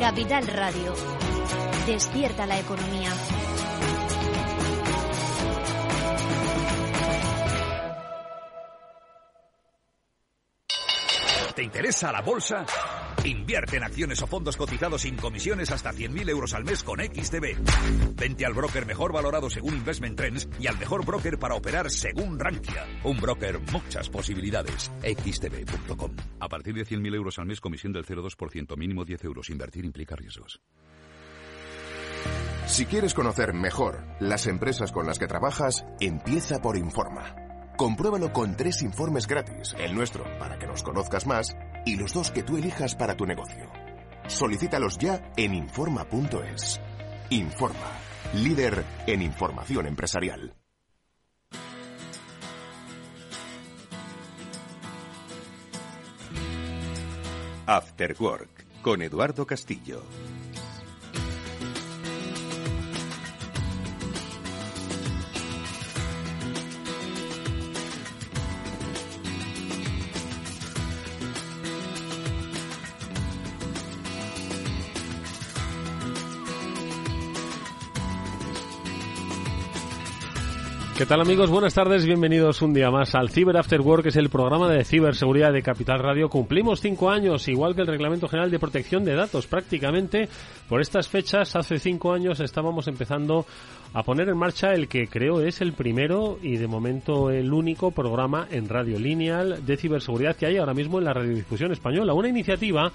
Capital Radio. Despierta la economía. ¿Te interesa la bolsa? Invierte en acciones o fondos cotizados sin comisiones hasta 100.000 euros al mes con XTB. Vente al broker mejor valorado según Investment Trends y al mejor broker para operar según Rankia. Un broker, muchas posibilidades. XTB.com. A partir de 100.000 euros al mes, comisión del 0,2%, mínimo 10 euros. Invertir implica riesgos. Si quieres conocer mejor las empresas con las que trabajas, empieza por Informa. Compruébalo con tres informes gratis, el nuestro para que nos conozcas más y los dos que tú elijas para tu negocio. Solicítalos ya en Informa.es. Informa, líder en información empresarial. After Work con Eduardo Castillo. ¿Qué tal amigos? Buenas tardes, bienvenidos un día más al Cyber After Work, que es el programa de ciberseguridad de Capital Radio. Cumplimos cinco años, igual que el Reglamento General de Protección de Datos. Prácticamente por estas fechas, hace cinco años, estábamos empezando a poner en marcha el que creo es el primero y de momento el único programa en radio lineal de ciberseguridad que hay ahora mismo en la radiodifusión española. Una iniciativa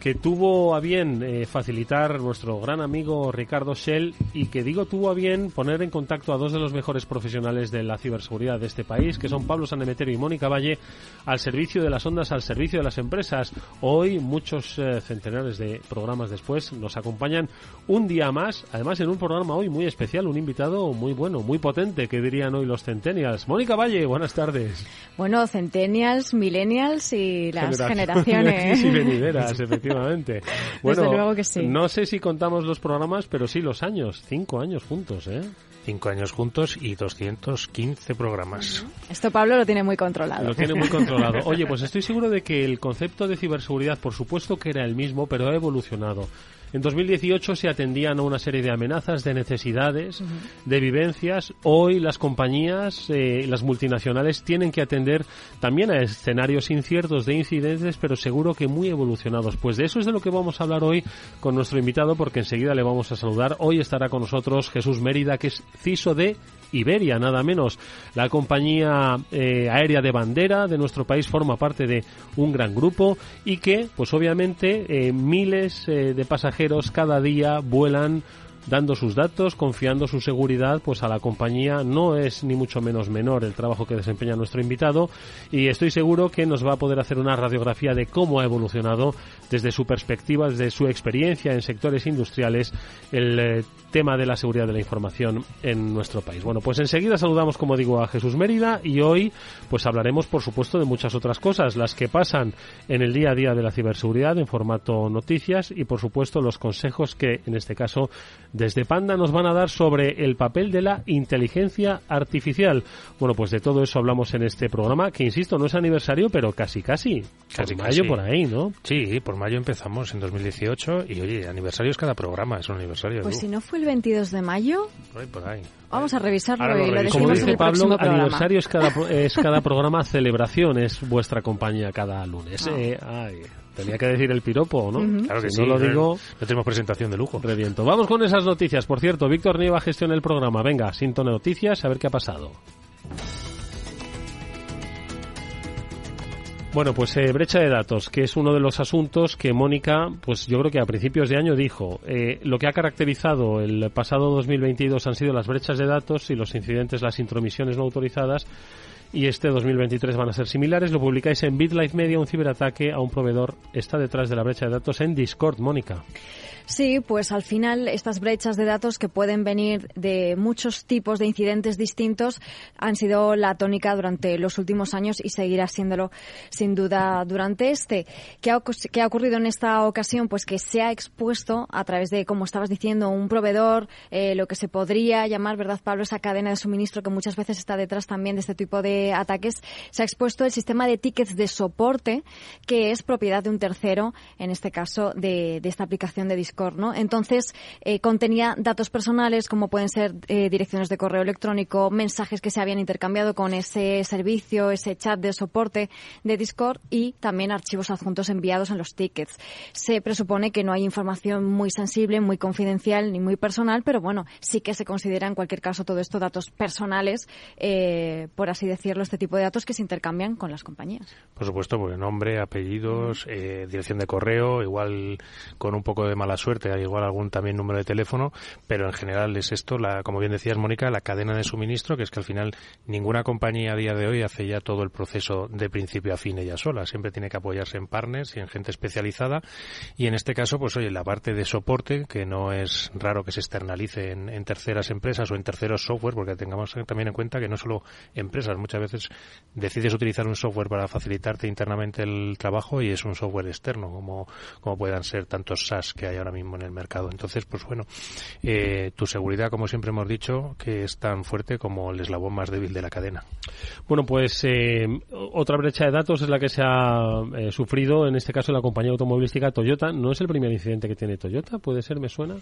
que tuvo a bien eh, facilitar nuestro gran amigo Ricardo Shell y que digo tuvo a bien poner en contacto a dos de los mejores profesionales de la ciberseguridad de este país, que son Pablo Sanemeterio y Mónica Valle, al servicio de las ondas, al servicio de las empresas. Hoy, muchos eh, centenares de programas después, nos acompañan un día más, además en un programa hoy muy especial, un invitado muy bueno, muy potente, que dirían hoy los centennials. Mónica Valle, buenas tardes. Bueno, centennials, millennials y las generaciones. y venideras, efectivamente. Bueno, Desde luego que sí. no sé si contamos los programas, pero sí los años. Cinco años juntos, ¿eh? Cinco años juntos y 215 programas. Esto Pablo lo tiene muy controlado. Lo tiene muy controlado. Oye, pues estoy seguro de que el concepto de ciberseguridad, por supuesto que era el mismo, pero ha evolucionado. En 2018 se atendían a una serie de amenazas, de necesidades, de vivencias. Hoy las compañías, eh, las multinacionales, tienen que atender también a escenarios inciertos de incidentes, pero seguro que muy evolucionados. Pues de eso es de lo que vamos a hablar hoy con nuestro invitado, porque enseguida le vamos a saludar. Hoy estará con nosotros Jesús Mérida, que es CISO de Iberia, nada menos. La compañía eh, aérea de bandera de nuestro país forma parte de un gran grupo y que, pues obviamente, eh, miles eh, de pasajeros cada día vuelan dando sus datos, confiando su seguridad pues a la compañía. No es ni mucho menos menor el trabajo que desempeña nuestro invitado y estoy seguro que nos va a poder hacer una radiografía de cómo ha evolucionado desde su perspectiva, desde su experiencia en sectores industriales, el eh, tema de la seguridad de la información en nuestro país. Bueno, pues enseguida saludamos, como digo, a Jesús Mérida y hoy pues hablaremos, por supuesto, de muchas otras cosas, las que pasan en el día a día de la ciberseguridad en formato noticias y, por supuesto, los consejos que, en este caso, desde Panda nos van a dar sobre el papel de la inteligencia artificial. Bueno, pues de todo eso hablamos en este programa, que insisto, no es aniversario, pero casi, casi. Casi, por mayo casi. por ahí, ¿no? Sí, por mayo empezamos en 2018 y oye, aniversario es cada programa, es un aniversario. Pues si no fue el 22 de mayo, Por ahí, por ahí. vamos a revisarlo Ahora lo y lo reviso. Como dice el Pablo, próximo programa. aniversario es cada, pro- es cada programa, celebración es vuestra compañía cada lunes. Ah. Eh, ay, tenía que decir el piropo, ¿no? Claro que Si sí. no lo eh, digo, No tenemos presentación de lujo. reviento. Vamos con esas noticias. Por cierto, Víctor Nieva gestiona el programa. Venga, Sinto Noticias, a ver qué ha pasado. Bueno, pues eh, brecha de datos, que es uno de los asuntos que Mónica, pues yo creo que a principios de año dijo, eh, lo que ha caracterizado el pasado 2022 han sido las brechas de datos y los incidentes, las intromisiones no autorizadas, y este 2023 van a ser similares. Lo publicáis en BitLife Media, un ciberataque a un proveedor está detrás de la brecha de datos en Discord, Mónica. Sí, pues al final estas brechas de datos que pueden venir de muchos tipos de incidentes distintos han sido la tónica durante los últimos años y seguirá siéndolo sin duda durante este. ¿Qué ha, ocurrido en esta ocasión? Pues que se ha expuesto a través de, como estabas diciendo, un proveedor, eh, lo que se podría llamar, ¿verdad, Pablo? Esa cadena de suministro que muchas veces está detrás también de este tipo de ataques. Se ha expuesto el sistema de tickets de soporte que es propiedad de un tercero, en este caso de, esta aplicación de entonces, eh, contenía datos personales como pueden ser eh, direcciones de correo electrónico, mensajes que se habían intercambiado con ese servicio, ese chat de soporte de Discord y también archivos adjuntos enviados en los tickets. Se presupone que no hay información muy sensible, muy confidencial ni muy personal, pero bueno, sí que se considera en cualquier caso todo esto datos personales, eh, por así decirlo, este tipo de datos que se intercambian con las compañías. Por supuesto, porque nombre, apellidos, dirección de correo, igual con un poco de mala suerte, hay igual algún también número de teléfono, pero en general es esto, la, como bien decías, Mónica, la cadena de suministro, que es que al final ninguna compañía a día de hoy hace ya todo el proceso de principio a fin ella sola. Siempre tiene que apoyarse en partners y en gente especializada. Y en este caso, pues oye, la parte de soporte, que no es raro que se externalice en, terceras empresas o en terceros software, porque tengamos también en cuenta que no solo empresas, muchas veces decides utilizar un software para facilitarte internamente el trabajo y es un software externo, como, como puedan ser tantos SaaS que hay ahora mismo en el mercado. Entonces, pues bueno, eh, tu seguridad, como siempre hemos dicho, que es tan fuerte como el eslabón más débil de la cadena. Bueno, pues eh, otra brecha de datos es la que se ha eh, sufrido, en este caso, la compañía automovilística Toyota. No es el primer incidente que tiene Toyota, ¿puede ser? ¿Me suena?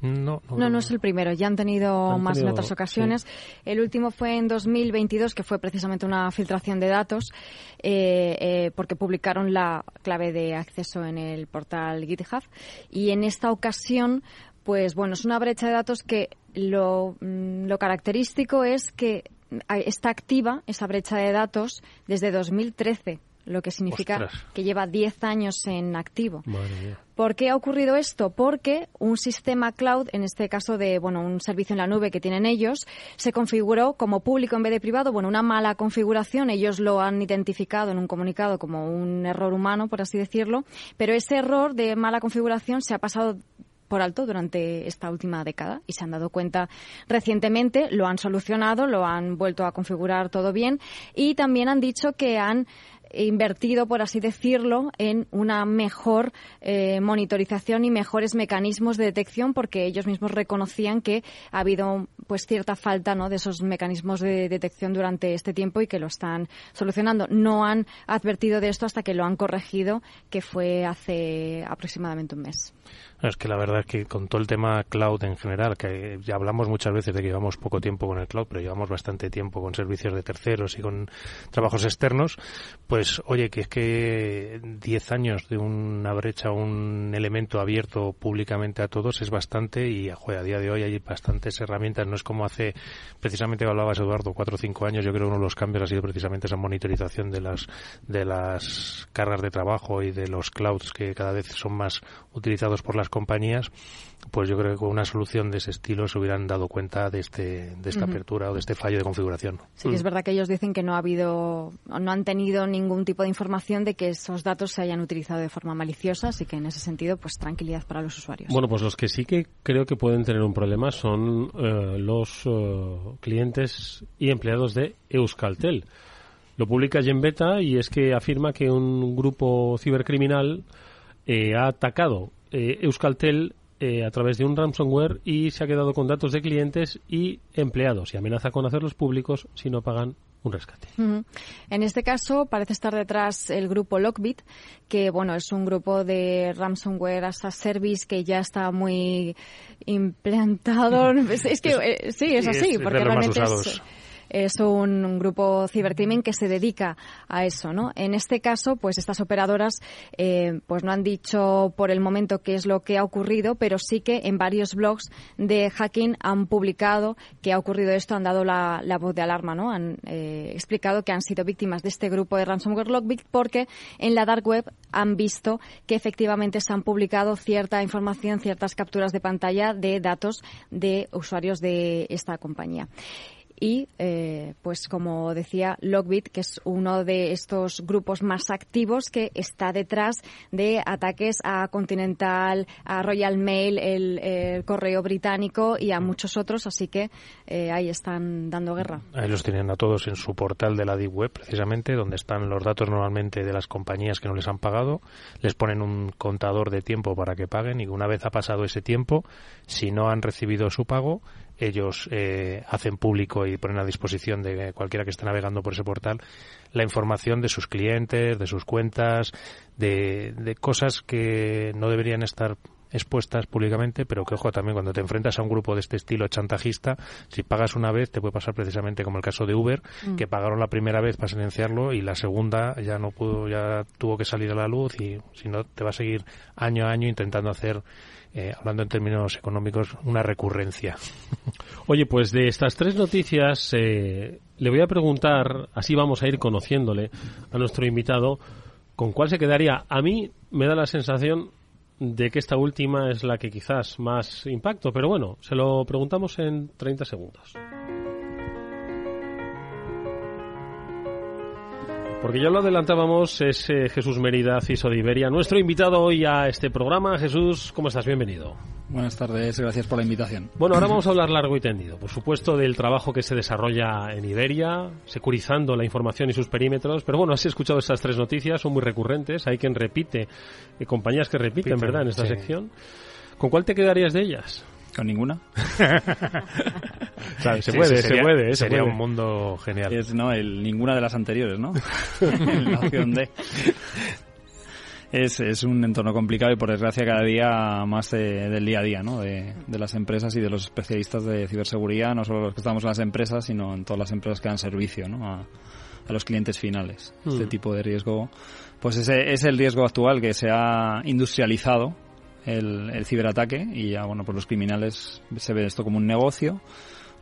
No, no, no, es el primero. Ya han tenido más en otras ocasiones. El último fue en 2022, que fue precisamente una filtración de datos, porque publicaron la clave de acceso en el portal GitHub. Y en esta ocasión, pues bueno, es una brecha de datos que lo, mm, lo característico es que está activa esa brecha de datos desde 2013 lo que significa que lleva 10 años en activo. ¿Por qué ha ocurrido esto? Porque un sistema cloud, en este caso de bueno, un servicio en la nube que tienen ellos, se configuró como público en vez de privado. Bueno, una mala configuración, ellos lo han identificado en un comunicado como un error humano, por así decirlo, pero ese error de mala configuración se ha pasado por alto durante esta última década y se han dado cuenta recientemente, lo han solucionado, lo han vuelto a configurar todo bien y también han dicho que han invertido, por así decirlo, en una mejor eh, monitorización y mejores mecanismos de detección, porque ellos mismos reconocían que ha habido pues cierta falta ¿no? de esos mecanismos de detección durante este tiempo y que lo están solucionando. No han advertido de esto hasta que lo han corregido, que fue hace aproximadamente un mes. Es que la verdad es que con todo el tema cloud en general, que ya hablamos muchas veces de que llevamos poco tiempo con el cloud, pero llevamos bastante tiempo con servicios de terceros y con trabajos externos, pues oye, que es que 10 años de una brecha, un elemento abierto públicamente a todos es bastante y a día de hoy hay bastantes herramientas. No es como hace, precisamente hablabas Eduardo, 4 o 5 años, yo creo que uno de los cambios ha sido precisamente esa monitorización de las, de las cargas de trabajo y de los clouds que cada vez son más utilizados por las compañías, pues yo creo que con una solución de ese estilo se hubieran dado cuenta de, este, de esta apertura o de este fallo de configuración. Sí, es verdad que ellos dicen que no ha habido, no han tenido ningún tipo de información de que esos datos se hayan utilizado de forma maliciosa, así que en ese sentido, pues tranquilidad para los usuarios. Bueno, pues los que sí que creo que pueden tener un problema son eh, los eh, clientes y empleados de Euskaltel. Lo publica Beta y es que afirma que un grupo cibercriminal eh, ha atacado eh, Euskaltel eh, a través de un ransomware y se ha quedado con datos de clientes y empleados y amenaza con hacerlos públicos si no pagan un rescate. En este caso parece estar detrás el grupo Lockbit, que bueno es un grupo de ransomware as a service que ya está muy implantado. es, que sí, es así, porque realmente es es un, grupo cibercrimen que se dedica a eso, ¿no? En este caso, pues estas operadoras, eh, pues no han dicho por el momento qué es lo que ha ocurrido, pero sí que en varios blogs de hacking han publicado que ha ocurrido esto, han dado la, voz de alarma, ¿no? Han eh, explicado que han sido víctimas de este grupo de ransomware Lockbit porque en la dark web han visto que efectivamente se han publicado cierta información, ciertas capturas de pantalla de datos de usuarios de esta compañía. Y, eh, pues como decía Lockbit, que es uno de estos grupos más activos que está detrás de ataques a Continental, a Royal Mail, el, correo británico y a muchos otros, así que eh, ahí están dando guerra. Ahí los tienen a todos en su portal de la Deep Web, precisamente, donde están los datos normalmente de las compañías que no les han pagado, les ponen un contador de tiempo para que paguen y una vez ha pasado ese tiempo, si no han recibido su pago, ellos eh, hacen público y ponen a disposición de cualquiera que esté navegando por ese portal la información de sus clientes, de sus cuentas, de, de cosas que no deberían estar expuestas públicamente, pero que ojo también cuando te enfrentas a un grupo de este estilo chantajista, si pagas una vez te puede pasar precisamente como el caso de Uber, mm. que pagaron la primera vez para silenciarlo y la segunda ya no pudo, ya tuvo que salir a la luz y si no te va a seguir año a año intentando hacer eh, hablando en términos económicos, una recurrencia. Oye, pues de estas tres noticias eh, le voy a preguntar, así vamos a ir conociéndole a nuestro invitado, con cuál se quedaría. A mí me da la sensación de que esta última es la que quizás más impacto, pero bueno, se lo preguntamos en 30 segundos. Porque ya lo adelantábamos, es eh, Jesús Mérida, CISO de Iberia, nuestro invitado hoy a este programa. Jesús, ¿cómo estás? Bienvenido. Buenas tardes, gracias por la invitación. Bueno, ahora vamos a hablar largo y tendido, por supuesto, del trabajo que se desarrolla en Iberia, securizando la información y sus perímetros. Pero bueno, has escuchado estas tres noticias, son muy recurrentes. Hay quien repite, eh, compañías que repiten, ¿verdad?, en esta sección. ¿Con cuál te quedarías de ellas? Con ninguna. se puede, se puede. Sería un mundo genial. Es, no, el, ninguna de las anteriores, ¿no? la opción D. Es, es, un entorno complicado y por desgracia cada día más del día a día ¿no? de, de, las empresas y de los especialistas de ciberseguridad, no solo los que estamos en las empresas, sino en todas las empresas que dan servicio ¿no? a, a los clientes finales. Este mm. tipo de riesgo, pues ese es el riesgo actual que se ha industrializado el, ciberataque y ya, bueno, pues los criminales se ve esto como un negocio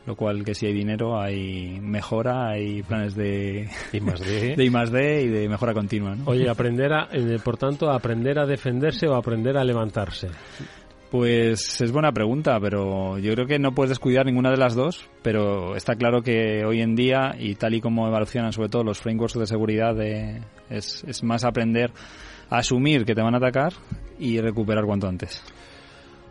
lo cual que si hay dinero hay mejora, hay planes de I más D, de I más D y de mejora continua. ¿no? Oye, aprender a, eh, por tanto, aprender a defenderse o aprender a levantarse. Pues es buena pregunta, pero yo creo que no puedes descuidar ninguna de las dos, pero está claro que hoy en día, y tal y como evolucionan sobre todo los frameworks de seguridad, es, es más aprender asumir que te van a atacar y recuperar cuanto antes.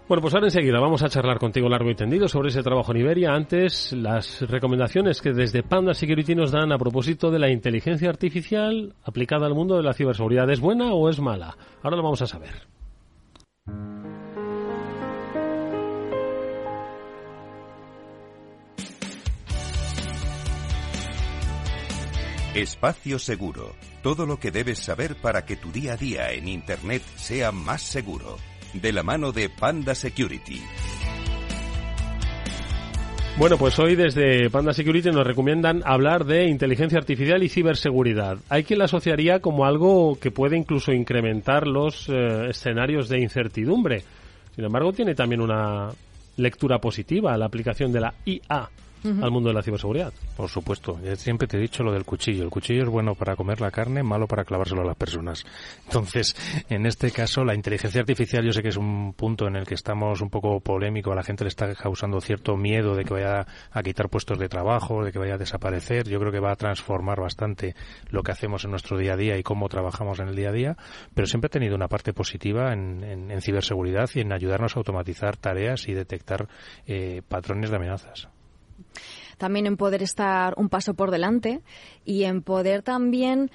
Bueno, pues ahora enseguida vamos a charlar contigo largo y tendido sobre ese trabajo en Iberia. Antes, las recomendaciones que desde Panda Security nos dan a propósito de la inteligencia artificial aplicada al mundo de la ciberseguridad. ¿Es buena o es mala? Ahora lo vamos a saber. Espacio Seguro todo lo que debes saber para que tu día a día en Internet sea más seguro. De la mano de Panda Security. Bueno, pues hoy desde Panda Security nos recomiendan hablar de inteligencia artificial y ciberseguridad. Hay quien la asociaría como algo que puede incluso incrementar los eh, escenarios de incertidumbre. Sin embargo, tiene también una lectura positiva la aplicación de la IA al mundo de la ciberseguridad. Por supuesto, yo siempre te he dicho lo del cuchillo. El cuchillo es bueno para comer la carne, malo para clavárselo a las personas. Entonces, en este caso, la inteligencia artificial yo sé que es un punto en el que estamos un poco polémico, a la gente le está causando cierto miedo de que vaya a quitar puestos de trabajo, de que vaya a desaparecer. Yo creo que va a transformar bastante lo que hacemos en nuestro día a día y cómo trabajamos en el día a día, pero siempre ha tenido una parte positiva en, en, ciberseguridad y en ayudarnos a automatizar tareas y detectar eh, patrones de amenazas también en poder estar un paso por delante y en poder también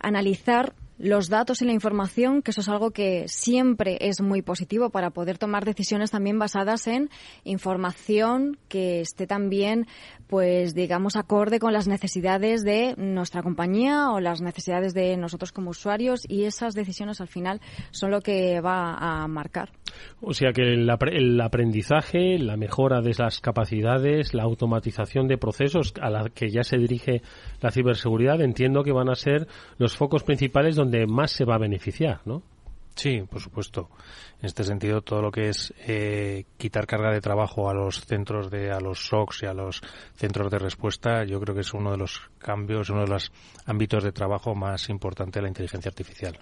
analizar los datos y la información, que eso es algo que siempre es muy positivo para poder tomar decisiones también basadas en información que esté también, pues digamos, acorde con las necesidades de nuestra compañía o las necesidades de nosotros como usuarios y esas decisiones al final son lo que va a marcar. O sea que el, aprendizaje, la mejora de las capacidades, la automatización de procesos a la que ya se dirige la ciberseguridad, entiendo que van a ser los focos principales donde más se va a beneficiar, ¿no? Sí, por supuesto. En este sentido, todo lo que es eh, quitar carga de trabajo a los centros de, a los SOCs y a los centros de respuesta, yo creo que es uno de los cambios, uno de los ámbitos de trabajo más importante de la inteligencia artificial.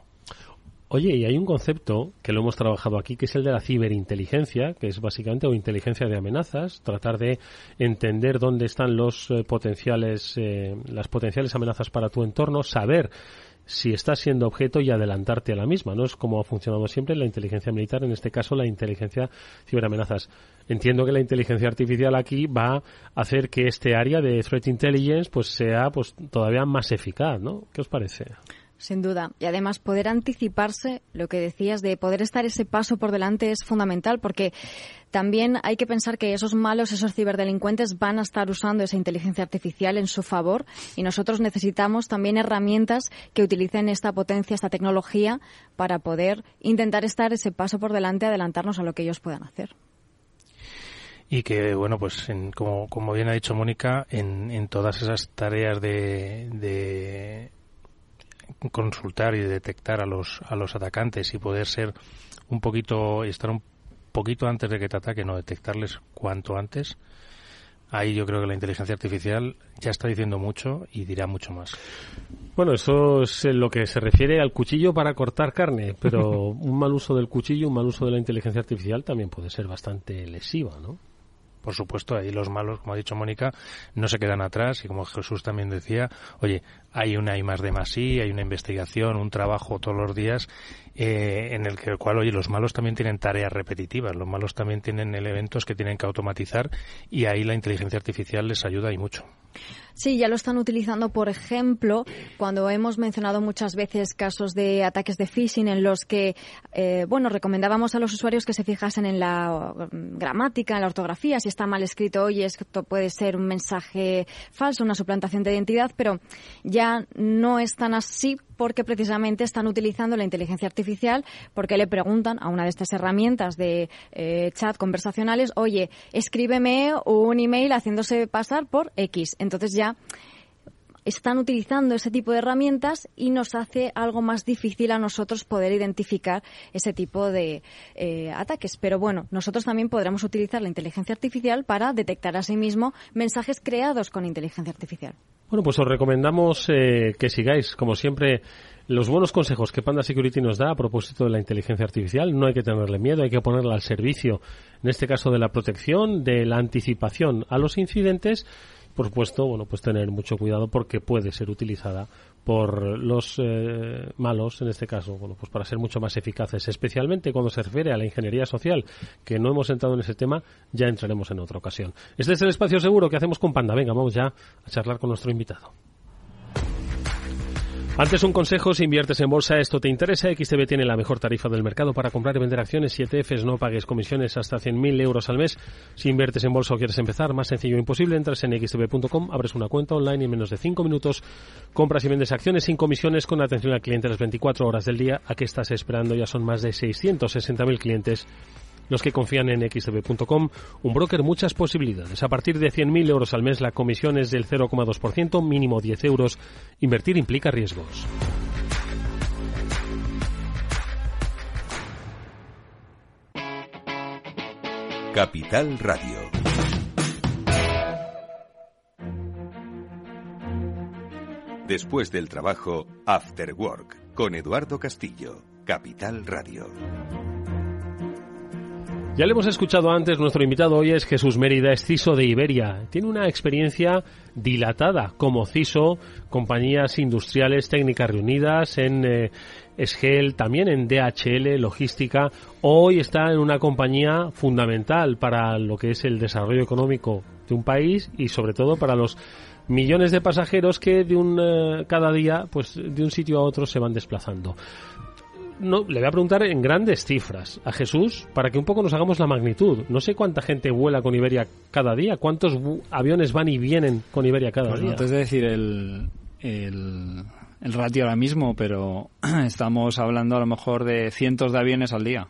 Oye, y hay un concepto que lo hemos trabajado aquí, que es el de la ciberinteligencia, que es básicamente o inteligencia de amenazas, tratar de entender dónde están los eh, potenciales, eh, las potenciales amenazas para tu entorno, saber si está siendo objeto y adelantarte a la misma. No es como ha funcionado siempre la inteligencia militar, en este caso la inteligencia ciberamenazas. Entiendo que la inteligencia artificial aquí va a hacer que este área de threat intelligence pues sea pues todavía más eficaz, ¿no? ¿Qué os parece? Sin duda. Y además poder anticiparse, lo que decías, de poder estar ese paso por delante es fundamental porque también hay que pensar que esos malos, esos ciberdelincuentes van a estar usando esa inteligencia artificial en su favor y nosotros necesitamos también herramientas que utilicen esta potencia, esta tecnología para poder intentar estar ese paso por delante, adelantarnos a lo que ellos puedan hacer y que bueno pues como, como bien ha dicho Mónica en, en todas esas tareas de consultar y detectar a los, a los atacantes y poder ser un poquito, estar un poquito antes de que te ataquen o detectarles cuanto antes, ahí yo creo que la inteligencia artificial ya está diciendo mucho y dirá mucho más. Bueno, eso es lo que se refiere al cuchillo para cortar carne, pero un mal uso del cuchillo, un mal uso de la inteligencia artificial también puede ser bastante lesiva, ¿no? Por supuesto, ahí los malos, como ha dicho Mónica, no se quedan atrás y como Jesús también decía, oye, hay una I más de más I, hay una investigación, un trabajo todos los días eh, en el, cual, oye, los malos también tienen tareas repetitivas, los malos también tienen elementos que tienen que automatizar y ahí la inteligencia artificial les ayuda y mucho. Sí, ya lo están utilizando, por ejemplo, cuando hemos mencionado muchas veces casos de ataques de phishing en los que, eh, bueno, recomendábamos a los usuarios que se fijasen en la mm, gramática, en la ortografía, si está mal escrito, oye, esto puede ser un mensaje falso, una suplantación de identidad, pero ya no es tan así porque precisamente están utilizando la inteligencia artificial porque le preguntan a una de estas herramientas de eh, chat conversacionales, oye, escríbeme un email haciéndose pasar por X. Entonces ya están utilizando ese tipo de herramientas y nos hace algo más difícil a nosotros poder identificar ese tipo de eh, ataques. Pero bueno, nosotros también podremos utilizar la inteligencia artificial para detectar a sí mismo mensajes creados con inteligencia artificial. Bueno, pues os recomendamos eh, que sigáis, como siempre, los buenos consejos que Panda Security nos da a propósito de la inteligencia artificial. No hay que tenerle miedo, hay que ponerla al servicio, en este caso, de la protección, de la anticipación a los incidentes. Por supuesto, bueno, pues tener mucho cuidado porque puede ser utilizada por los eh, malos, en este caso, bueno, pues para ser mucho más eficaces, especialmente cuando se refiere a la ingeniería social, que no hemos entrado en ese tema, ya entraremos en otra ocasión. Este es el espacio seguro que hacemos con Panda. Venga, vamos ya a charlar con nuestro invitado. Antes un consejo, si inviertes en bolsa, esto te interesa, XTB tiene la mejor tarifa del mercado para comprar y vender acciones y ETFs, no pagues comisiones hasta 100.000 euros al mes. Si inviertes en bolsa o quieres empezar, más sencillo imposible, entras en xtb.com, abres una cuenta online y en menos de 5 minutos compras y vendes acciones sin comisiones con atención al cliente las 24 horas del día. ¿A qué estás esperando? Ya son más de 660.000 clientes los que confían en xtb.com, un broker muchas posibilidades. A partir de 100.000 euros al mes la comisión es del 0,2%, mínimo 10 euros. Invertir implica riesgos. Capital Radio. Después del trabajo, After Work, con Eduardo Castillo, Capital Radio. Ya le hemos escuchado antes, nuestro invitado hoy es Jesús Mérida, es CISO de Iberia. Tiene una experiencia dilatada como CISO, compañías industriales técnicas reunidas en eh, también en DHL, logística. Hoy está en una compañía fundamental para lo que es el desarrollo económico de un país y sobre todo para los millones de pasajeros que de un eh, cada día pues de un sitio a otro se van desplazando no, le voy a preguntar en grandes cifras a Jesús para que un poco nos hagamos la magnitud. No sé cuánta gente vuela con Iberia cada día, cuántos aviones van y vienen con Iberia cada pues día. No te decir el, el, ratio ahora mismo, pero estamos hablando a lo mejor de cientos de aviones al día.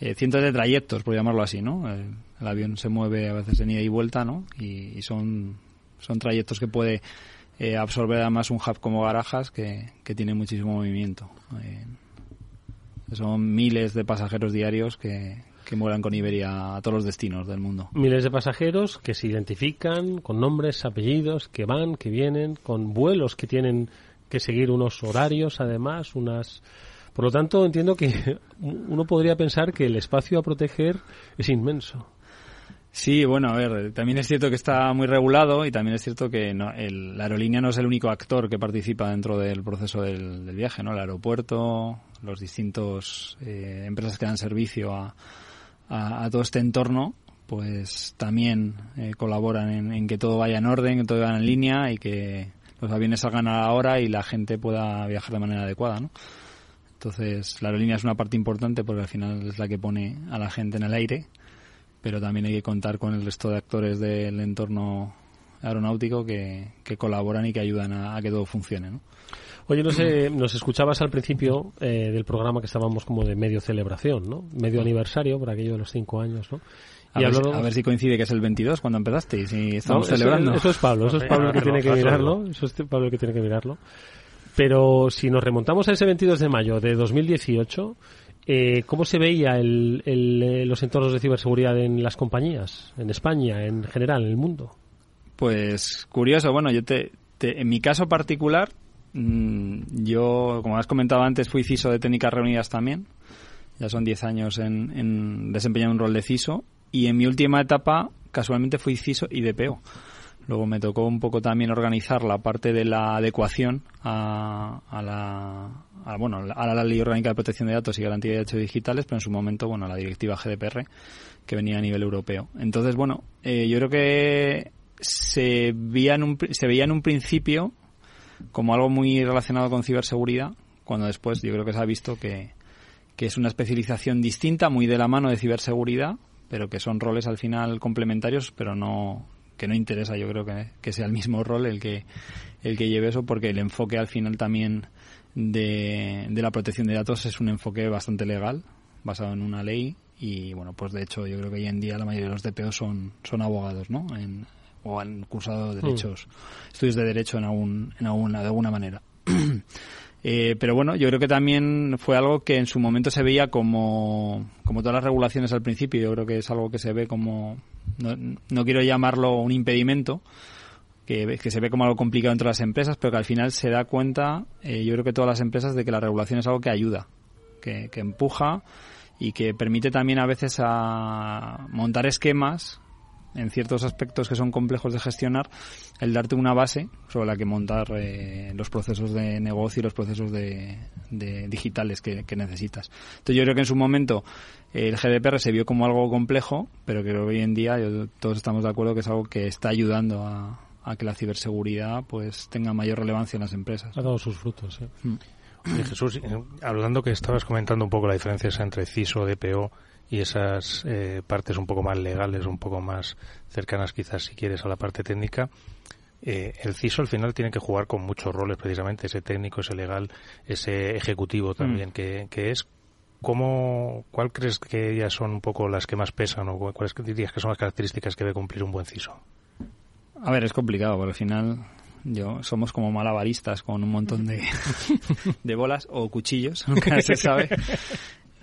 Eh, cientos de trayectos, por llamarlo así, ¿no? El, avión se mueve a veces en ida y vuelta, ¿no? Y, son, son trayectos que puede eh, absorber además un hub como Garajas que, que tiene muchísimo movimiento. Eh, son miles de pasajeros diarios que, que mueran con Iberia a todos los destinos del mundo. Miles de pasajeros que se identifican con nombres, apellidos, que van, que vienen, con vuelos que tienen que seguir unos horarios, además, unas Por lo tanto, entiendo que uno podría pensar que el espacio a proteger es inmenso. Sí, bueno, a ver, también es cierto que está muy regulado y también es cierto que no, el, la aerolínea no es el único actor que participa dentro del proceso del, del viaje, ¿no? El aeropuerto, los distintos eh, empresas que dan servicio a, a, todo este entorno, pues también eh, colaboran en, en, que todo vaya en orden, que todo vaya en línea y que los aviones salgan a la hora y la gente pueda viajar de manera adecuada, ¿no? Entonces, la aerolínea es una parte importante porque al final es la que pone a la gente en el aire pero también hay que contar con el resto de actores del entorno aeronáutico que, que colaboran y que ayudan a, a, que todo funcione. ¿no? Oye, no sé, nos escuchabas al principio eh, del programa que estábamos como de medio celebración, ¿no? Medio aniversario, por aquello de los cinco años, ¿no? A, y ver, a, ver, si coincide que es el 22 cuando empezaste y si estamos no, celebrando. Eso, eso, es Pablo, eso es Pablo el que tiene que mirarlo, eso es Pablo el que tiene que mirarlo. Pero si nos remontamos a ese 22 de mayo de 2018, eh, ¿Cómo se veía el, el, eh, los entornos de ciberseguridad en las compañías, en España, en general, en el mundo? Pues curioso, bueno, yo te, te en mi caso particular, mmm, yo, como has comentado antes, fui CISO de Técnicas Reunidas también. Ya son 10 años en, en desempeñar un rol de CISO. Y en mi última etapa, casualmente, fui CISO y DPO. Luego me tocó un poco también organizar la parte de la adecuación a, a la, a, bueno, a la Ley Orgánica de Protección de Datos y Garantía de Derechos Digitales, pero en su momento, bueno, la directiva GDPR que venía a nivel europeo. Entonces, bueno, eh, yo creo que se veía, en un, se veía en un principio como algo muy relacionado con ciberseguridad, cuando después yo creo que se ha visto que, que es una especialización distinta, muy de la mano de ciberseguridad, pero que son roles al final complementarios, pero no, que no interesa yo creo que, que, sea el mismo rol el que el que lleve eso porque el enfoque al final también de, de la protección de datos es un enfoque bastante legal basado en una ley y bueno pues de hecho yo creo que hoy en día la mayoría de los DPO son son abogados no en, o han cursado derechos mm. estudios de derecho en algún en alguna de alguna manera Eh, pero bueno, yo creo que también fue algo que en su momento se veía como, como todas las regulaciones al principio. Yo creo que es algo que se ve como, no, no quiero llamarlo un impedimento, que, que, se ve como algo complicado entre las empresas, pero que al final se da cuenta, eh, yo creo que todas las empresas, de que la regulación es algo que ayuda, que, que empuja y que permite también a veces a montar esquemas en ciertos aspectos que son complejos de gestionar, el darte una base sobre la que montar eh, los procesos de negocio y los procesos de, de digitales que, que, necesitas. Entonces yo creo que en su momento eh, el GDPR se vio como algo complejo, pero que hoy en día yo, todos estamos de acuerdo que es algo que está ayudando a, a, que la ciberseguridad pues tenga mayor relevancia en las empresas. Ha dado sus frutos. ¿eh? Mm. Oye, Jesús, eh, hablando que estabas comentando un poco la diferencia entre CISO, DPO y esas eh, partes un poco más legales, un poco más cercanas quizás si quieres a la parte técnica, eh, el CISO al final tiene que jugar con muchos roles precisamente, ese técnico, ese legal, ese ejecutivo también, mm. que, que es ¿Cómo, ¿Cuál crees que ellas son un poco las que más pesan o cuáles dirías que son las características que debe cumplir un buen CISO? A ver, es complicado, porque al final yo somos como malabaristas con un montón de, de bolas o cuchillos, nunca se sabe.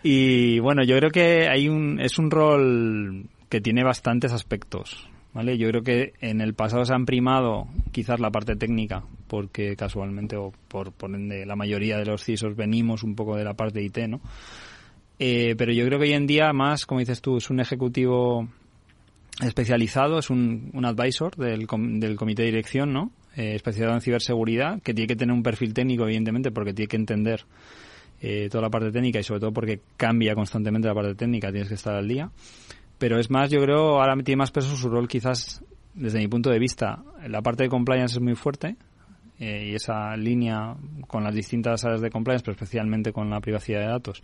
Y bueno, yo creo que hay un, es un rol que tiene bastantes aspectos. ¿Vale? Yo creo que en el pasado se han primado quizás la parte técnica, porque casualmente o por, por la mayoría de los CISOs venimos un poco de la parte de IT, ¿no? Eh, pero yo creo que hoy en día más, como dices tú, es un ejecutivo especializado, es un, un advisor del, del comité de dirección, ¿no? Eh, especializado en ciberseguridad, que tiene que tener un perfil técnico, evidentemente, porque tiene que entender eh, toda la parte técnica y sobre todo porque cambia constantemente la parte técnica, tienes que estar al día. Pero es más, yo creo, ahora tiene más peso su rol quizás desde mi punto de vista. La parte de compliance es muy fuerte eh, y esa línea con las distintas áreas de compliance, pero especialmente con la privacidad de datos,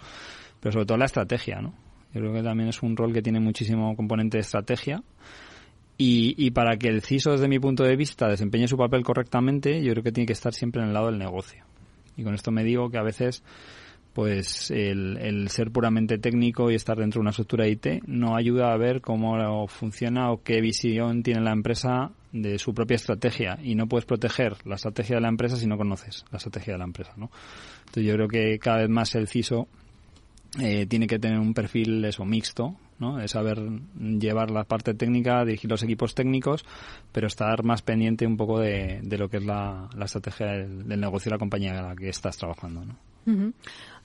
pero sobre todo la estrategia, ¿no? Yo creo que también es un rol que tiene muchísimo componente de estrategia. Y, y, para que el CISO, desde mi punto de vista, desempeñe su papel correctamente, yo creo que tiene que estar siempre en el lado del negocio. Y con esto me digo que a veces pues el, el, ser puramente técnico y estar dentro de una estructura IT no ayuda a ver cómo funciona o qué visión tiene la empresa de su propia estrategia y no puedes proteger la estrategia de la empresa si no conoces la estrategia de la empresa, ¿no? Entonces yo creo que cada vez más el CISO eh, tiene que tener un perfil eso mixto, ¿no? De saber llevar la parte técnica, dirigir los equipos técnicos, pero estar más pendiente un poco de, de lo que es la, la estrategia del, del, negocio de la compañía en la que estás trabajando, ¿no?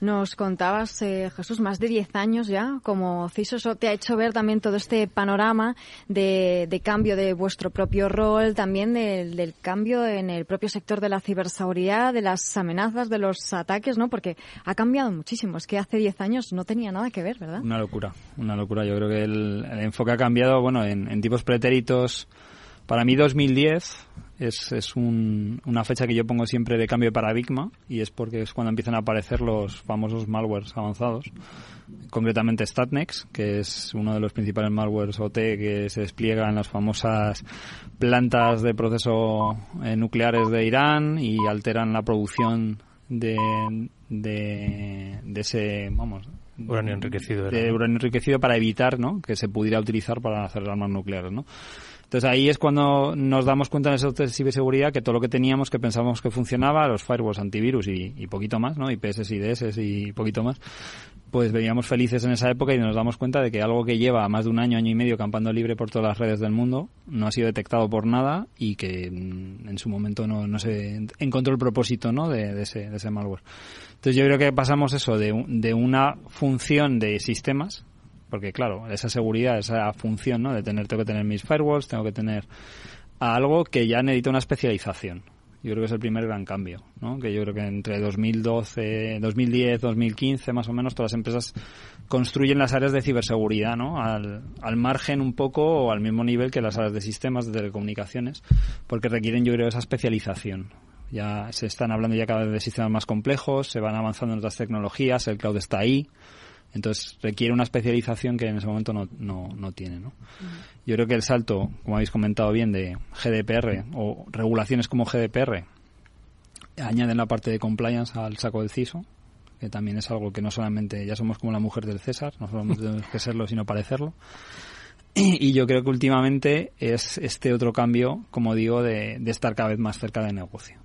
Nos contabas, eh, Jesús, más de 10 años ya como CISO. Eso te ha hecho ver también todo este panorama de, cambio de vuestro propio rol, también del, cambio en el propio sector de la ciberseguridad, de las amenazas, de los ataques, ¿no? Porque ha cambiado muchísimo. Es que hace 10 años no tenía nada que ver, ¿verdad? Una locura, una locura. Yo creo que el, enfoque ha cambiado, bueno, en, en tipos pretéritos. Para mí 2010 es, es un, una fecha que yo pongo siempre de cambio de paradigma y es porque es cuando empiezan a aparecer los famosos malwares avanzados, concretamente Statnex, que es uno de los principales malwares OT que se despliega en las famosas plantas de proceso eh, nucleares de Irán y alteran la producción de, de, de ese, vamos, uranio enriquecido. De uranio enriquecido para evitar ¿no? que se pudiera utilizar para hacer armas nucleares. ¿no? Entonces ahí es cuando nos damos cuenta en ese de ciberseguridad que todo lo que teníamos que pensábamos que funcionaba, los firewalls antivirus y, poquito más, ¿no? IPS, IDS y poquito más, pues veníamos felices en esa época y nos damos cuenta de que algo que lleva más de un año, año y medio campando libre por todas las redes del mundo no ha sido detectado por nada y que mm, en su momento no, no se encontró el propósito ¿no? de, ese, de ese malware. Entonces yo creo que pasamos eso de, de una función de sistemas porque claro, esa seguridad, esa función, ¿no? De tener, tengo que tener mis firewalls, tengo que tener algo que ya necesita una especialización. Yo creo que es el primer gran cambio, ¿no? Que yo creo que entre 2012, 2010, 2015, más o menos, todas las empresas construyen las áreas de ciberseguridad, ¿no? Al, al margen un poco o al mismo nivel que las áreas de sistemas de telecomunicaciones, porque requieren, yo creo, esa especialización. Ya se están hablando ya cada vez de sistemas más complejos, se van avanzando en otras tecnologías, el cloud está ahí, entonces requiere una especialización que en ese momento no, no, no tiene. ¿no? Yo creo que el salto, como habéis comentado bien, de GDPR o regulaciones como GDPR añaden la parte de compliance al saco del CISO, que también es algo que no solamente ya somos como la mujer del César, no solamente tenemos que serlo, sino parecerlo. Y yo creo que últimamente es este otro cambio, como digo, de, de estar cada vez más cerca del negocio.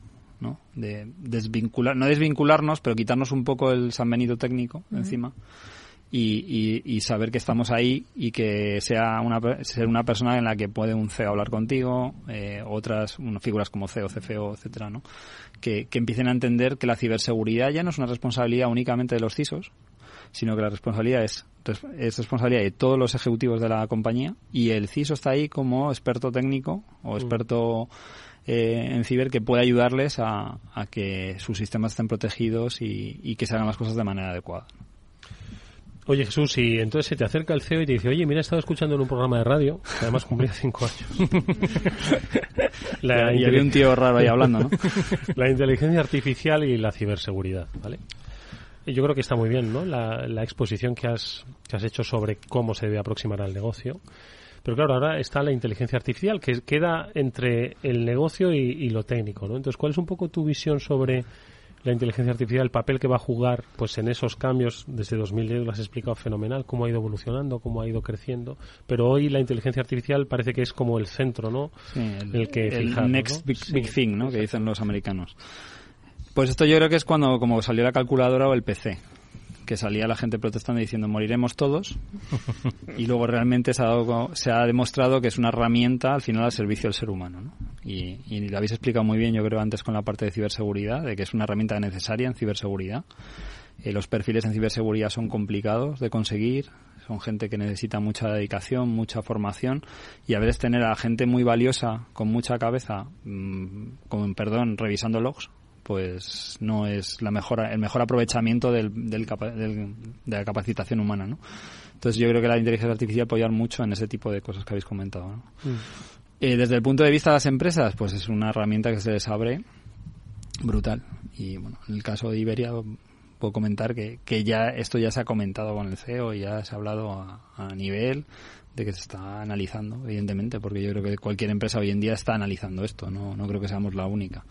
¿No? De desvincular, no desvincularnos, pero quitarnos un poco el San Benito técnico encima y, saber que estamos ahí y que sea una, ser una persona en la que puede un CEO hablar contigo, eh, otras figuras como CEO, CFO, etcétera, ¿no? Que, empiecen a entender que la ciberseguridad ya no es una responsabilidad únicamente de los CISOs, sino que la responsabilidad es, es responsabilidad de todos los ejecutivos de la compañía y el CISO está ahí como experto técnico o experto eh, en ciber que puede ayudarles a, que sus sistemas estén protegidos y, y que se hagan las cosas de manera adecuada. Oye Jesús, y entonces se te acerca el CEO y te dice, oye, mira, he estado escuchando en un programa de radio, que además cumplía cinco años. la, y había un tío raro ahí hablando, ¿no? la inteligencia artificial y la ciberseguridad, ¿vale? Yo creo que está muy bien, ¿no? La, la exposición que has, que has hecho sobre cómo se debe aproximar al negocio. Pero claro, ahora está la inteligencia artificial, que queda entre el negocio y, y lo técnico, ¿no? Entonces, ¿cuál es un poco tu visión sobre la inteligencia artificial, el papel que va a jugar pues en esos cambios desde 2010 lo has explicado fenomenal, cómo ha ido evolucionando, cómo ha ido creciendo, pero hoy la inteligencia artificial parece que es como el centro, ¿no? el, que el next big, thing, ¿no? Que dicen los americanos. Pues esto yo creo que es cuando como salió la calculadora o el PC que salía la gente protestando diciendo moriremos todos y luego realmente se ha, dado, se ha demostrado que es una herramienta al final al servicio del ser humano ¿no? y, y, lo habéis explicado muy bien yo creo antes con la parte de ciberseguridad de que es una herramienta necesaria en ciberseguridad eh, los perfiles en ciberseguridad son complicados de conseguir son gente que necesita mucha dedicación, mucha formación y a veces tener a gente muy valiosa con mucha cabeza, mm, con perdón, revisando logs, pues no es la mejor, el mejor aprovechamiento del, del, de la capacitación humana, ¿no? Entonces yo creo que la inteligencia artificial puede ayudar mucho en ese tipo de cosas que habéis comentado, ¿no? Mm. Eh, desde el punto de vista de las empresas, pues es una herramienta que se les abre brutal. Y bueno, en el caso de Iberia puedo comentar que, que ya esto ya se ha comentado con el CEO, y ya se ha hablado a, a nivel de que se está analizando, evidentemente, porque yo creo que cualquier empresa hoy en día está analizando esto, no, no creo que seamos la única.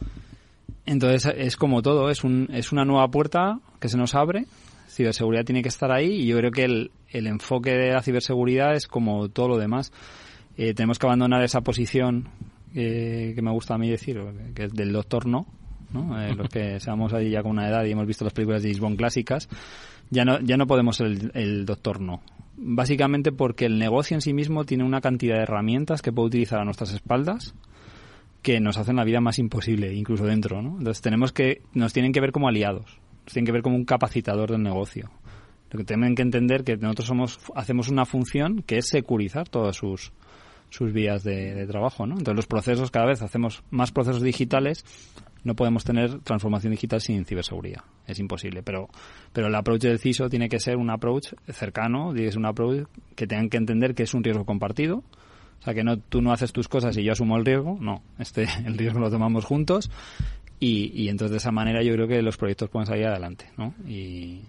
Entonces es como todo, es, un, es una nueva puerta que se nos abre, ciberseguridad tiene que estar ahí y yo creo que el, el enfoque de la ciberseguridad es como todo lo demás. Eh, tenemos que abandonar esa posición eh, que me gusta a mí decir, que es del doctor no, ¿no? Eh, los que seamos ahí ya con una edad y hemos visto las películas de James clásicas, ya no, ya no podemos ser el, el doctor no. Básicamente porque el negocio en sí mismo tiene una cantidad de herramientas que puede utilizar a nuestras espaldas que nos hacen la vida más imposible, incluso dentro, ¿no? Entonces tenemos que, nos tienen que ver como aliados, tienen que ver como un capacitador del negocio. Lo que tienen que entender que nosotros somos, hacemos una función que es securizar todas sus, sus vías de, trabajo, ¿no? Entonces los procesos, cada vez hacemos más procesos digitales, no podemos tener transformación digital sin ciberseguridad. Es imposible. Pero, pero el approach del CISO tiene que ser un approach cercano, es un approach que tengan que entender que es un riesgo compartido. O sea, que no, tú no haces tus cosas y yo asumo el riesgo. No, este, el riesgo lo tomamos juntos. Y, y entonces de esa manera yo creo que los proyectos pueden salir adelante, ¿no? Y,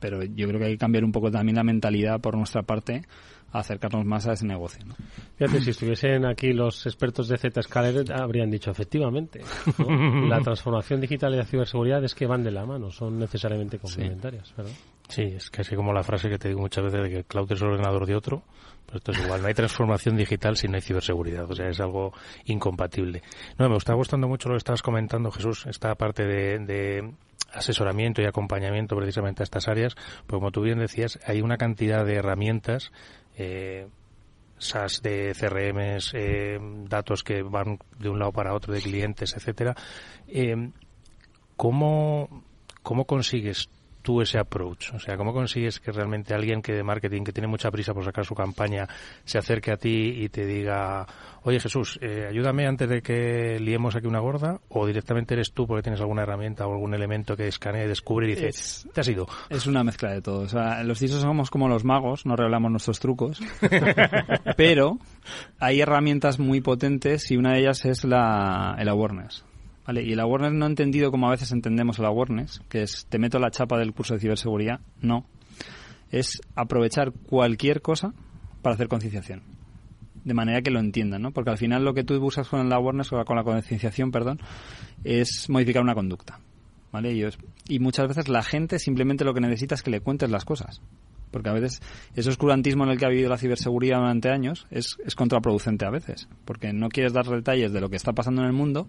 pero yo creo que hay que cambiar un poco también la mentalidad por nuestra parte a acercarnos más a ese negocio. ¿no? Fíjate, si estuviesen aquí los expertos de Z-Scaler, habrían dicho, efectivamente, la transformación digital y la ciberseguridad es que van de la mano, son necesariamente complementarias, ¿verdad? Sí, es casi como la frase que te digo muchas veces de que el cloud es el ordenador de otro, pero esto es igual, no hay transformación digital si no hay ciberseguridad, o sea, es algo incompatible. No, me está gustando mucho lo que estabas comentando, Jesús, esta parte de asesoramiento y acompañamiento precisamente a estas áreas, pues como tú bien decías, hay una cantidad de herramientas, eh, SaaS de CRMs, eh, datos que van de un lado para otro de clientes, etcétera. Eh, ¿cómo, ¿Cómo consigues tú ese approach? O sea, ¿cómo consigues que realmente alguien que de marketing, que tiene mucha prisa por sacar su campaña, se acerque a ti y te diga, oye Jesús, eh, ayúdame antes de que liemos aquí una gorda, o directamente eres tú porque tienes alguna herramienta o algún elemento que escanea y descubre y dices, te has ido? Es una mezcla de todo. O sea, los CISOs somos como los magos, no revelamos nuestros trucos, pero hay herramientas muy potentes y una de ellas es la, el awareness. Vale, y el awareness no entendido como a veces entendemos el awareness, que es te meto la chapa del curso de ciberseguridad, no. Es aprovechar cualquier cosa para hacer concienciación. De manera que lo entiendan, ¿no? Porque al final lo que tú buscas con el awareness, o con la concienciación, perdón, es modificar una conducta. ¿Vale? Y, y muchas veces la gente simplemente lo que necesita es que le cuentes las cosas porque a veces ese oscurantismo en el que ha vivido la ciberseguridad durante años es, es, contraproducente a veces, porque no quieres dar detalles de lo que está pasando en el mundo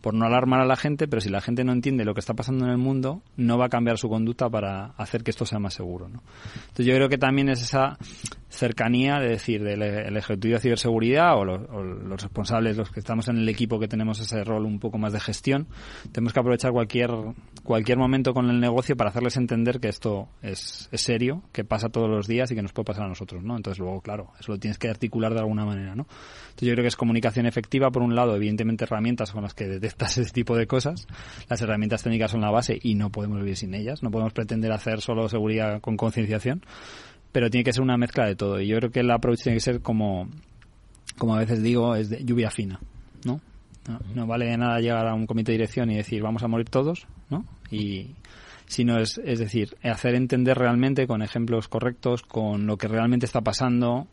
por no alarmar a la gente, pero si la gente no entiende lo que está pasando en el mundo, no va a cambiar su conducta para hacer que esto sea más seguro. ¿no? Entonces yo creo que también es esa cercanía de decir del Ejecutivo de Ciberseguridad o, los responsables, los que estamos en el equipo que tenemos ese rol un poco más de gestión, tenemos que aprovechar cualquier, cualquier momento con el negocio para hacerles entender que esto es, es serio, que pasa todos los días y que nos puede pasar a nosotros, ¿no? Entonces luego, claro, eso lo tienes que articular de alguna manera, ¿no? Entonces yo creo que es comunicación efectiva, por un lado, evidentemente herramientas con las que detectas ese tipo de cosas. Las herramientas técnicas son la base y no podemos vivir sin ellas. No podemos pretender hacer solo seguridad con concienciación, pero tiene que ser una mezcla de todo. Y yo creo que el approach tiene que ser como, como a veces digo, es de lluvia fina, ¿no? No, no vale de nada llegar a un comité de dirección y decir vamos a morir todos, ¿no? Y, sino es, es decir, hacer entender realmente con ejemplos correctos, con lo que realmente está pasando,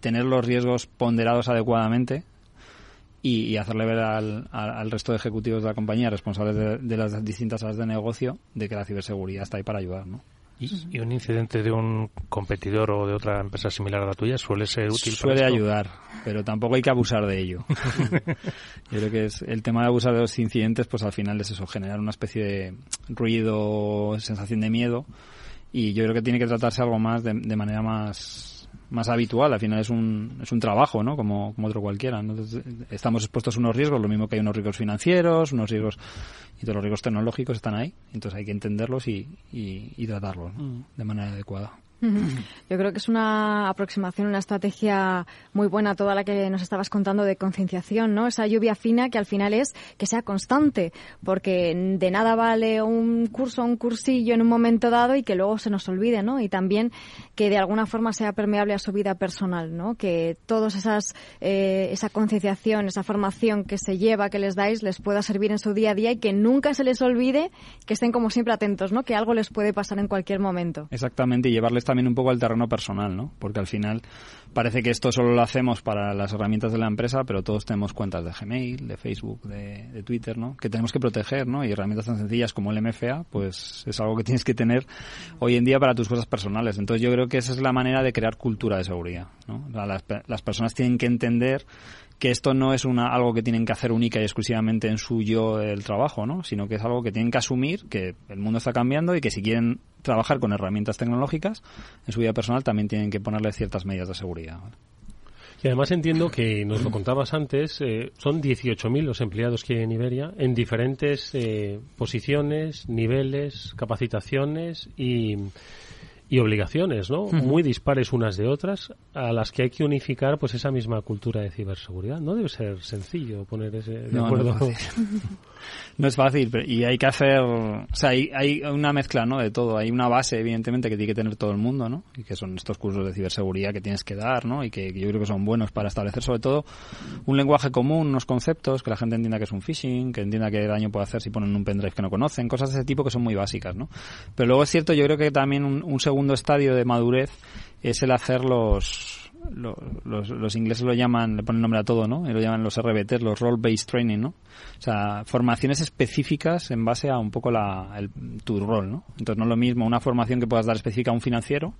tener los riesgos ponderados adecuadamente y, hacerle ver al, al, resto de ejecutivos de la compañía, responsables de, de las distintas áreas de negocio, de que la ciberseguridad está ahí para ayudar, ¿no? ¿Y, un incidente de un competidor o de otra empresa similar a la tuya suele ser útil? Suele ayudar, pero tampoco hay que abusar de ello. Yo creo que es el tema de abusar de los incidentes, pues al final es eso, generar una especie de ruido, sensación de miedo. Y yo creo que tiene que tratarse algo más de, de manera más más habitual. Al final es un, es un trabajo, ¿no? Como, como otro cualquiera. Entonces, estamos expuestos a unos riesgos, lo mismo que hay unos riesgos financieros, unos riesgos, y todos los riesgos tecnológicos están ahí. Entonces hay que entenderlos y, y, y tratarlos mm. de manera adecuada. Yo creo que es una aproximación, una estrategia muy buena toda la que nos estabas contando de concienciación, ¿no? Esa lluvia fina que al final es que sea constante, porque de nada vale un curso, un cursillo en un momento dado y que luego se nos olvide, ¿no? Y también que de alguna forma sea permeable a su vida personal, ¿no? Que todas esas eh, esa concienciación, esa formación que se lleva, que les dais, les pueda servir en su día a día y que nunca se les olvide que estén como siempre atentos, ¿no? Que algo les puede pasar en cualquier momento. Exactamente y llevarles también un poco al terreno personal, ¿no? Porque al final parece que esto solo lo hacemos para las herramientas de la empresa, pero todos tenemos cuentas de Gmail, de Facebook, de, Twitter, ¿no? Que tenemos que proteger, ¿no? Y herramientas tan sencillas como el MFA, pues es algo que tienes que tener hoy en día para tus cosas personales. Entonces yo creo que esa es la manera de crear cultura de seguridad, ¿no? Las, las personas tienen que entender que esto no es una, algo que tienen que hacer única y exclusivamente en su yo el trabajo, ¿no? sino que es algo que tienen que asumir que el mundo está cambiando y que si quieren trabajar con herramientas tecnológicas en su vida personal también tienen que ponerle ciertas medidas de seguridad. Y además entiendo que, nos lo contabas antes, eh, son 18.000 los empleados que hay en Iberia en diferentes eh, posiciones, niveles, capacitaciones y, y obligaciones, ¿no? Muy dispares unas de otras, a las que hay que unificar pues esa misma cultura de ciberseguridad. No debe ser sencillo poner ese de acuerdo. No es fácil, y hay que hacer, o sea, hay, hay, una mezcla, ¿no? De todo. Hay una base, evidentemente, que tiene que tener todo el mundo, ¿no? Y que son estos cursos de ciberseguridad que tienes que dar, ¿no? Y que, yo creo que son buenos para establecer, sobre todo, un lenguaje común, unos conceptos, que la gente entienda que es un phishing, que entienda qué daño puede hacer si ponen un pendrive que no conocen, cosas de ese tipo que son muy básicas, ¿no? Pero luego es cierto, yo creo que también un segundo estadio de madurez es el hacer los, los, ingleses lo llaman, le ponen nombre a todo, ¿no? Lo llaman los RBT, los Role-Based Training, ¿no? O sea, formaciones específicas en base a un poco la, el, tu rol, ¿no? Entonces no es lo mismo una formación que puedas dar específica a un financiero,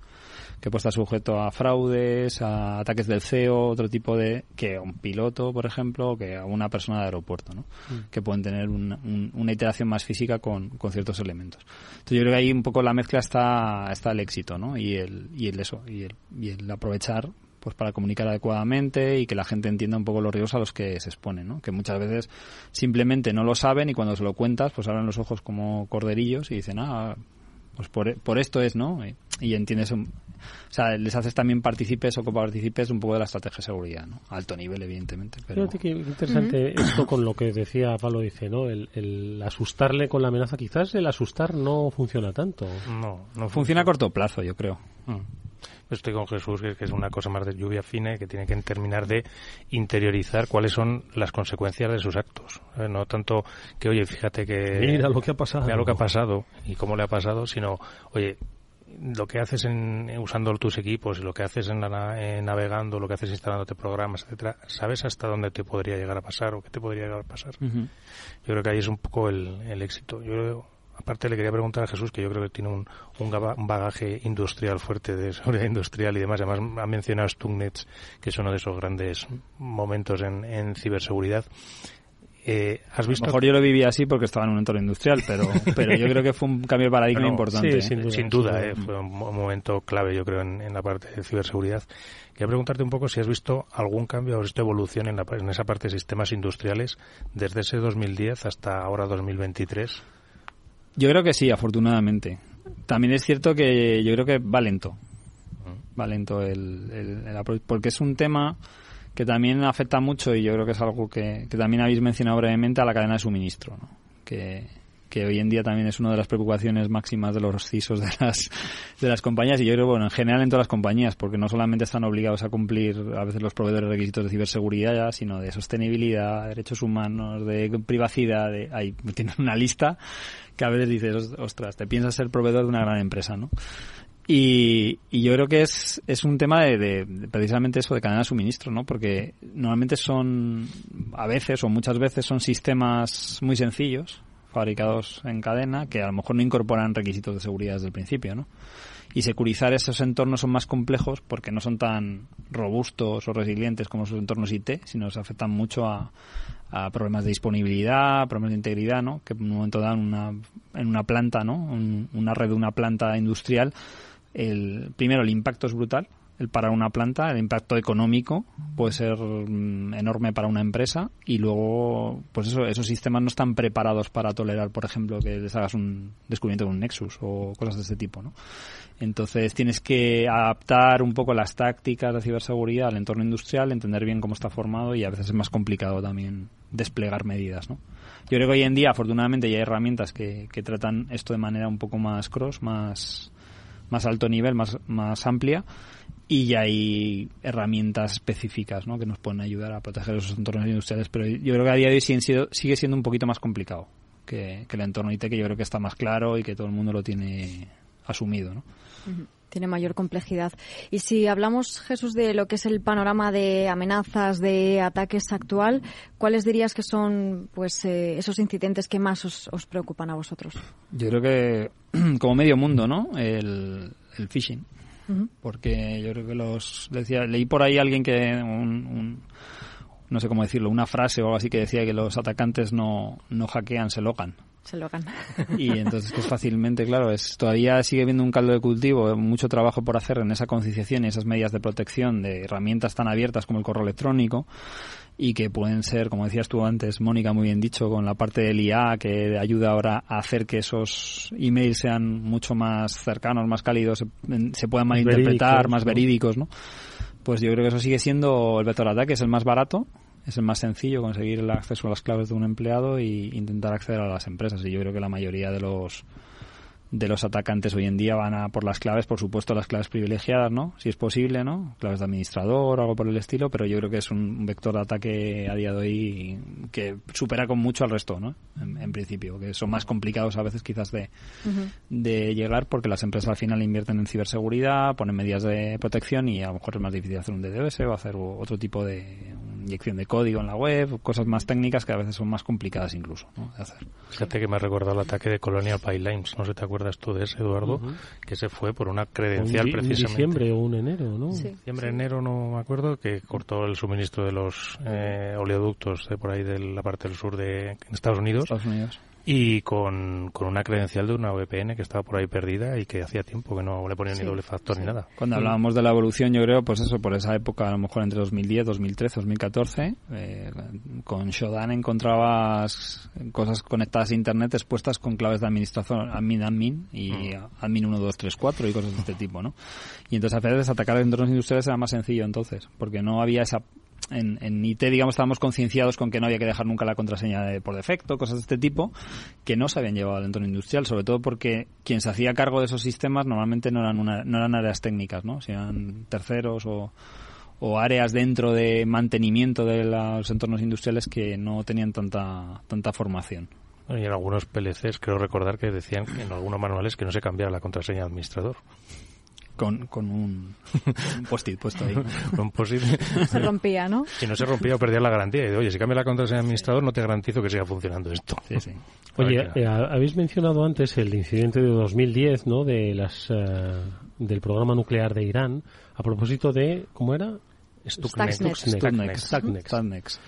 que puede estar sujeto a fraudes, a ataques del CEO, otro tipo de, que a un piloto, por ejemplo, que a una persona de aeropuerto, ¿no? Mm. Que pueden tener una iteración más física con, con, ciertos elementos. Entonces yo creo que ahí un poco la mezcla está, está el éxito, ¿no? Y el, y el eso, y el, y el aprovechar pues para comunicar adecuadamente y que la gente entienda un poco los riesgos a los que se exponen, ¿no? Que muchas veces simplemente no lo saben y cuando se lo cuentas, pues abren los ojos como corderillos y dicen, ah, pues por, por esto es, ¿no? Y, entiendes, o sea, les haces también participes o coparticipes un poco de la estrategia de seguridad, ¿no? alto nivel, evidentemente. Pero... Fíjate que interesante esto con lo que decía Pablo, dice, ¿no? El, asustarle con la amenaza, quizás el asustar no funciona tanto. No, no funciona, a corto plazo, yo creo. Mm estoy con Jesús, que, es una cosa más de lluvia fina y que tiene que terminar de interiorizar cuáles son las consecuencias de sus actos. Eh, no tanto que, oye, fíjate que... Mira lo que ha pasado. Mira lo que ha pasado y cómo le ha pasado, sino, oye, lo que haces en, usando tus equipos y lo que haces en, navegando, lo que haces instalándote programas, etcétera, sabes hasta dónde te podría llegar a pasar o qué te podría llegar a pasar. Yo creo que ahí es un poco el, el éxito. Yo creo aparte le quería preguntar a Jesús, que yo creo que tiene un, un bagaje industrial fuerte de seguridad industrial y demás. Además, ha mencionado Stugnets, que es uno de esos grandes momentos en, en ciberseguridad. Eh, ¿has visto? A lo mejor yo lo viví así porque estaba en un entorno industrial, pero, pero yo creo que fue un cambio de paradigma importante. Sí, ¿eh? sin duda, eh, fue un, momento clave, yo creo, en, la parte de ciberseguridad. Quería preguntarte un poco si has visto algún cambio, has visto evolución en, la, en esa parte de sistemas industriales desde ese 2010 hasta ahora 2023. Yo creo que sí, afortunadamente. También es cierto que yo creo que va lento. Va lento el, el, porque es un tema que también afecta mucho y yo creo que es algo que, que también habéis mencionado brevemente a la cadena de suministro, ¿no? que, que hoy en día también es una de las preocupaciones máximas de los CISOs de las, de las compañías y yo creo, bueno, en general en todas las compañías, porque no solamente están obligados a cumplir a veces los proveedores requisitos de ciberseguridad, sino de sostenibilidad, derechos humanos, de privacidad, de, ahí tienen una lista que a veces dices, ostras, te piensas ser proveedor de una gran empresa, ¿no? Y, y, yo creo que es, es un tema de, de, precisamente eso de cadena de suministro, ¿no? Porque normalmente son, a veces o muchas veces son sistemas muy sencillos, fabricados en cadena que a lo mejor no incorporan requisitos de seguridad desde el principio, ¿no? Y securizar esos entornos son más complejos porque no son tan robustos o resilientes como sus entornos IT, sino se afectan mucho a, a problemas de disponibilidad, problemas de integridad, ¿no? Que en un momento dan una, en una planta, ¿no? una red de una planta industrial, el, primero el impacto es brutal, el parar una planta, el impacto económico puede ser mm, enorme para una empresa y luego, pues eso, esos sistemas no están preparados para tolerar, por ejemplo, que les hagas un descubrimiento de un Nexus o cosas de este tipo, ¿no? Entonces tienes que adaptar un poco las tácticas de ciberseguridad al entorno industrial, entender bien cómo está formado y a veces es más complicado también desplegar medidas, ¿no? Yo creo que hoy en día, afortunadamente, ya hay herramientas que, que tratan esto de manera un poco más cross, más, más alto nivel, más, más amplia y ya hay herramientas específicas ¿no? que nos pueden ayudar a proteger esos entornos industriales, pero yo creo que a día de hoy sigue siendo un poquito más complicado que, el entorno IT, que yo creo que está más claro y que todo el mundo lo tiene asumido. ¿no? Tiene mayor complejidad. Y si hablamos, Jesús, de lo que es el panorama de amenazas, de ataques actual, ¿cuáles dirías que son pues eh, esos incidentes que más os, preocupan a vosotros? Yo creo que, como medio mundo, ¿no? El, el phishing porque yo creo que los decía leí por ahí alguien que un, no sé cómo decirlo una frase o algo así que decía que los atacantes no no hackean se logan Se lo gana. Y entonces que es fácilmente, claro, es todavía sigue habiendo un caldo de cultivo, mucho trabajo por hacer en esa concienciación y esas medidas de protección de herramientas tan abiertas como el correo electrónico y que pueden ser, como decías tú antes, Mónica, muy bien dicho, con la parte del IA que ayuda ahora a hacer que esos emails sean mucho más cercanos, más cálidos, se, se puedan malinterpretar, Verídicos, más ¿no? verídicos, ¿no? Pues yo creo que eso sigue siendo el vector de ataque, es el más barato, es el más sencillo conseguir el acceso a las claves de un empleado y intentar acceder a las empresas. Y yo creo que la mayoría de los de los atacantes hoy en día van a por las claves, por supuesto las claves privilegiadas, ¿no? Si es posible, ¿no? Claves de administrador o algo por el estilo, pero yo creo que es un vector de ataque a día de hoy que supera con mucho al resto, ¿no? En, en principio, que son más complicados a veces quizás de, de llegar porque las empresas al final invierten en ciberseguridad, ponen medidas de protección y a lo mejor es más difícil hacer un DDoS o hacer otro tipo de inyección de código en la web, cosas más técnicas que a veces son más complicadas incluso ¿no? de hacer. Fíjate que me ha recordado el ataque de Colonial Pipelines. No sé, ¿te acuerdas tú de ese, Eduardo? Ujú. Que se fue por una Un, credencial un precisamente. diciembre o un enero, ¿no? Sí. Diciembre, enero, no me acuerdo, que cortó el suministro de los eh, oleoductos de por ahí de la parte del sur de en Estados Unidos Estados Unidos. Y con, con una credencial de una VPN que estaba por ahí perdida y que hacía tiempo que no le ponían Sí, ni doble factor sí. ni nada. Cuando hablábamos de la evolución, yo creo, pues eso, por esa época, a lo mejor entre 2010, 2013, 2014, eh, con Shodan encontrabas cosas conectadas a Internet expuestas con claves de administración, admin, admin, y admin 1, 2, 3, 4 y cosas de este tipo, ¿no? Y entonces a veces atacar entornos industriales era más sencillo entonces, porque no había esa en, en IT, digamos, estábamos concienciados con que no había que dejar nunca la contraseña de- por defecto, cosas de este tipo, que no se habían llevado al entorno industrial, sobre todo porque quien se hacía cargo de esos sistemas normalmente no eran, una- no eran áreas técnicas, ¿no? Eran terceros o, áreas dentro de mantenimiento de los entornos industriales que no tenían tanta, tanta formación. Y en algunos PLCs creo recordar que decían en algunos manuales que no se cambiara la contraseña de administrador. Con, con un, un post-it puesto ahí. Con posit- Se rompía, ¿no? si no se rompía o perdía la garantía. Y de, oye, si cambia la contraseña de administrador no te garantizo que siga funcionando esto. Sí, sí. Oye, eh, habéis mencionado antes el incidente de 2010, ¿no? De las eh, del programa nuclear de Irán. A propósito de cómo era Stuxnet. Stuxnet. Stuxnet.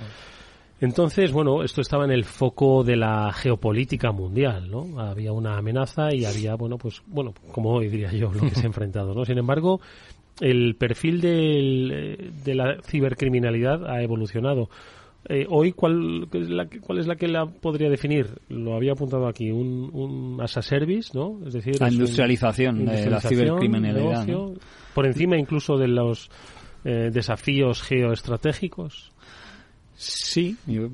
Entonces, bueno, esto estaba en el foco de la geopolítica mundial, ¿no? Había una amenaza y había, bueno, pues, bueno, como hoy diría yo, lo que se ha enfrentado, ¿no? Sin embargo, el perfil del, eh, de la cibercriminalidad ha evolucionado. Eh, hoy, ¿cuál es, la, que- ¿cuál es la que la podría definir? Lo había apuntado aquí, un, un as a service, ¿no? Es decir, La es un- industrialización de la cibercriminalidad. por encima incluso de los eh, desafíos geoestratégicos. Sí, yo,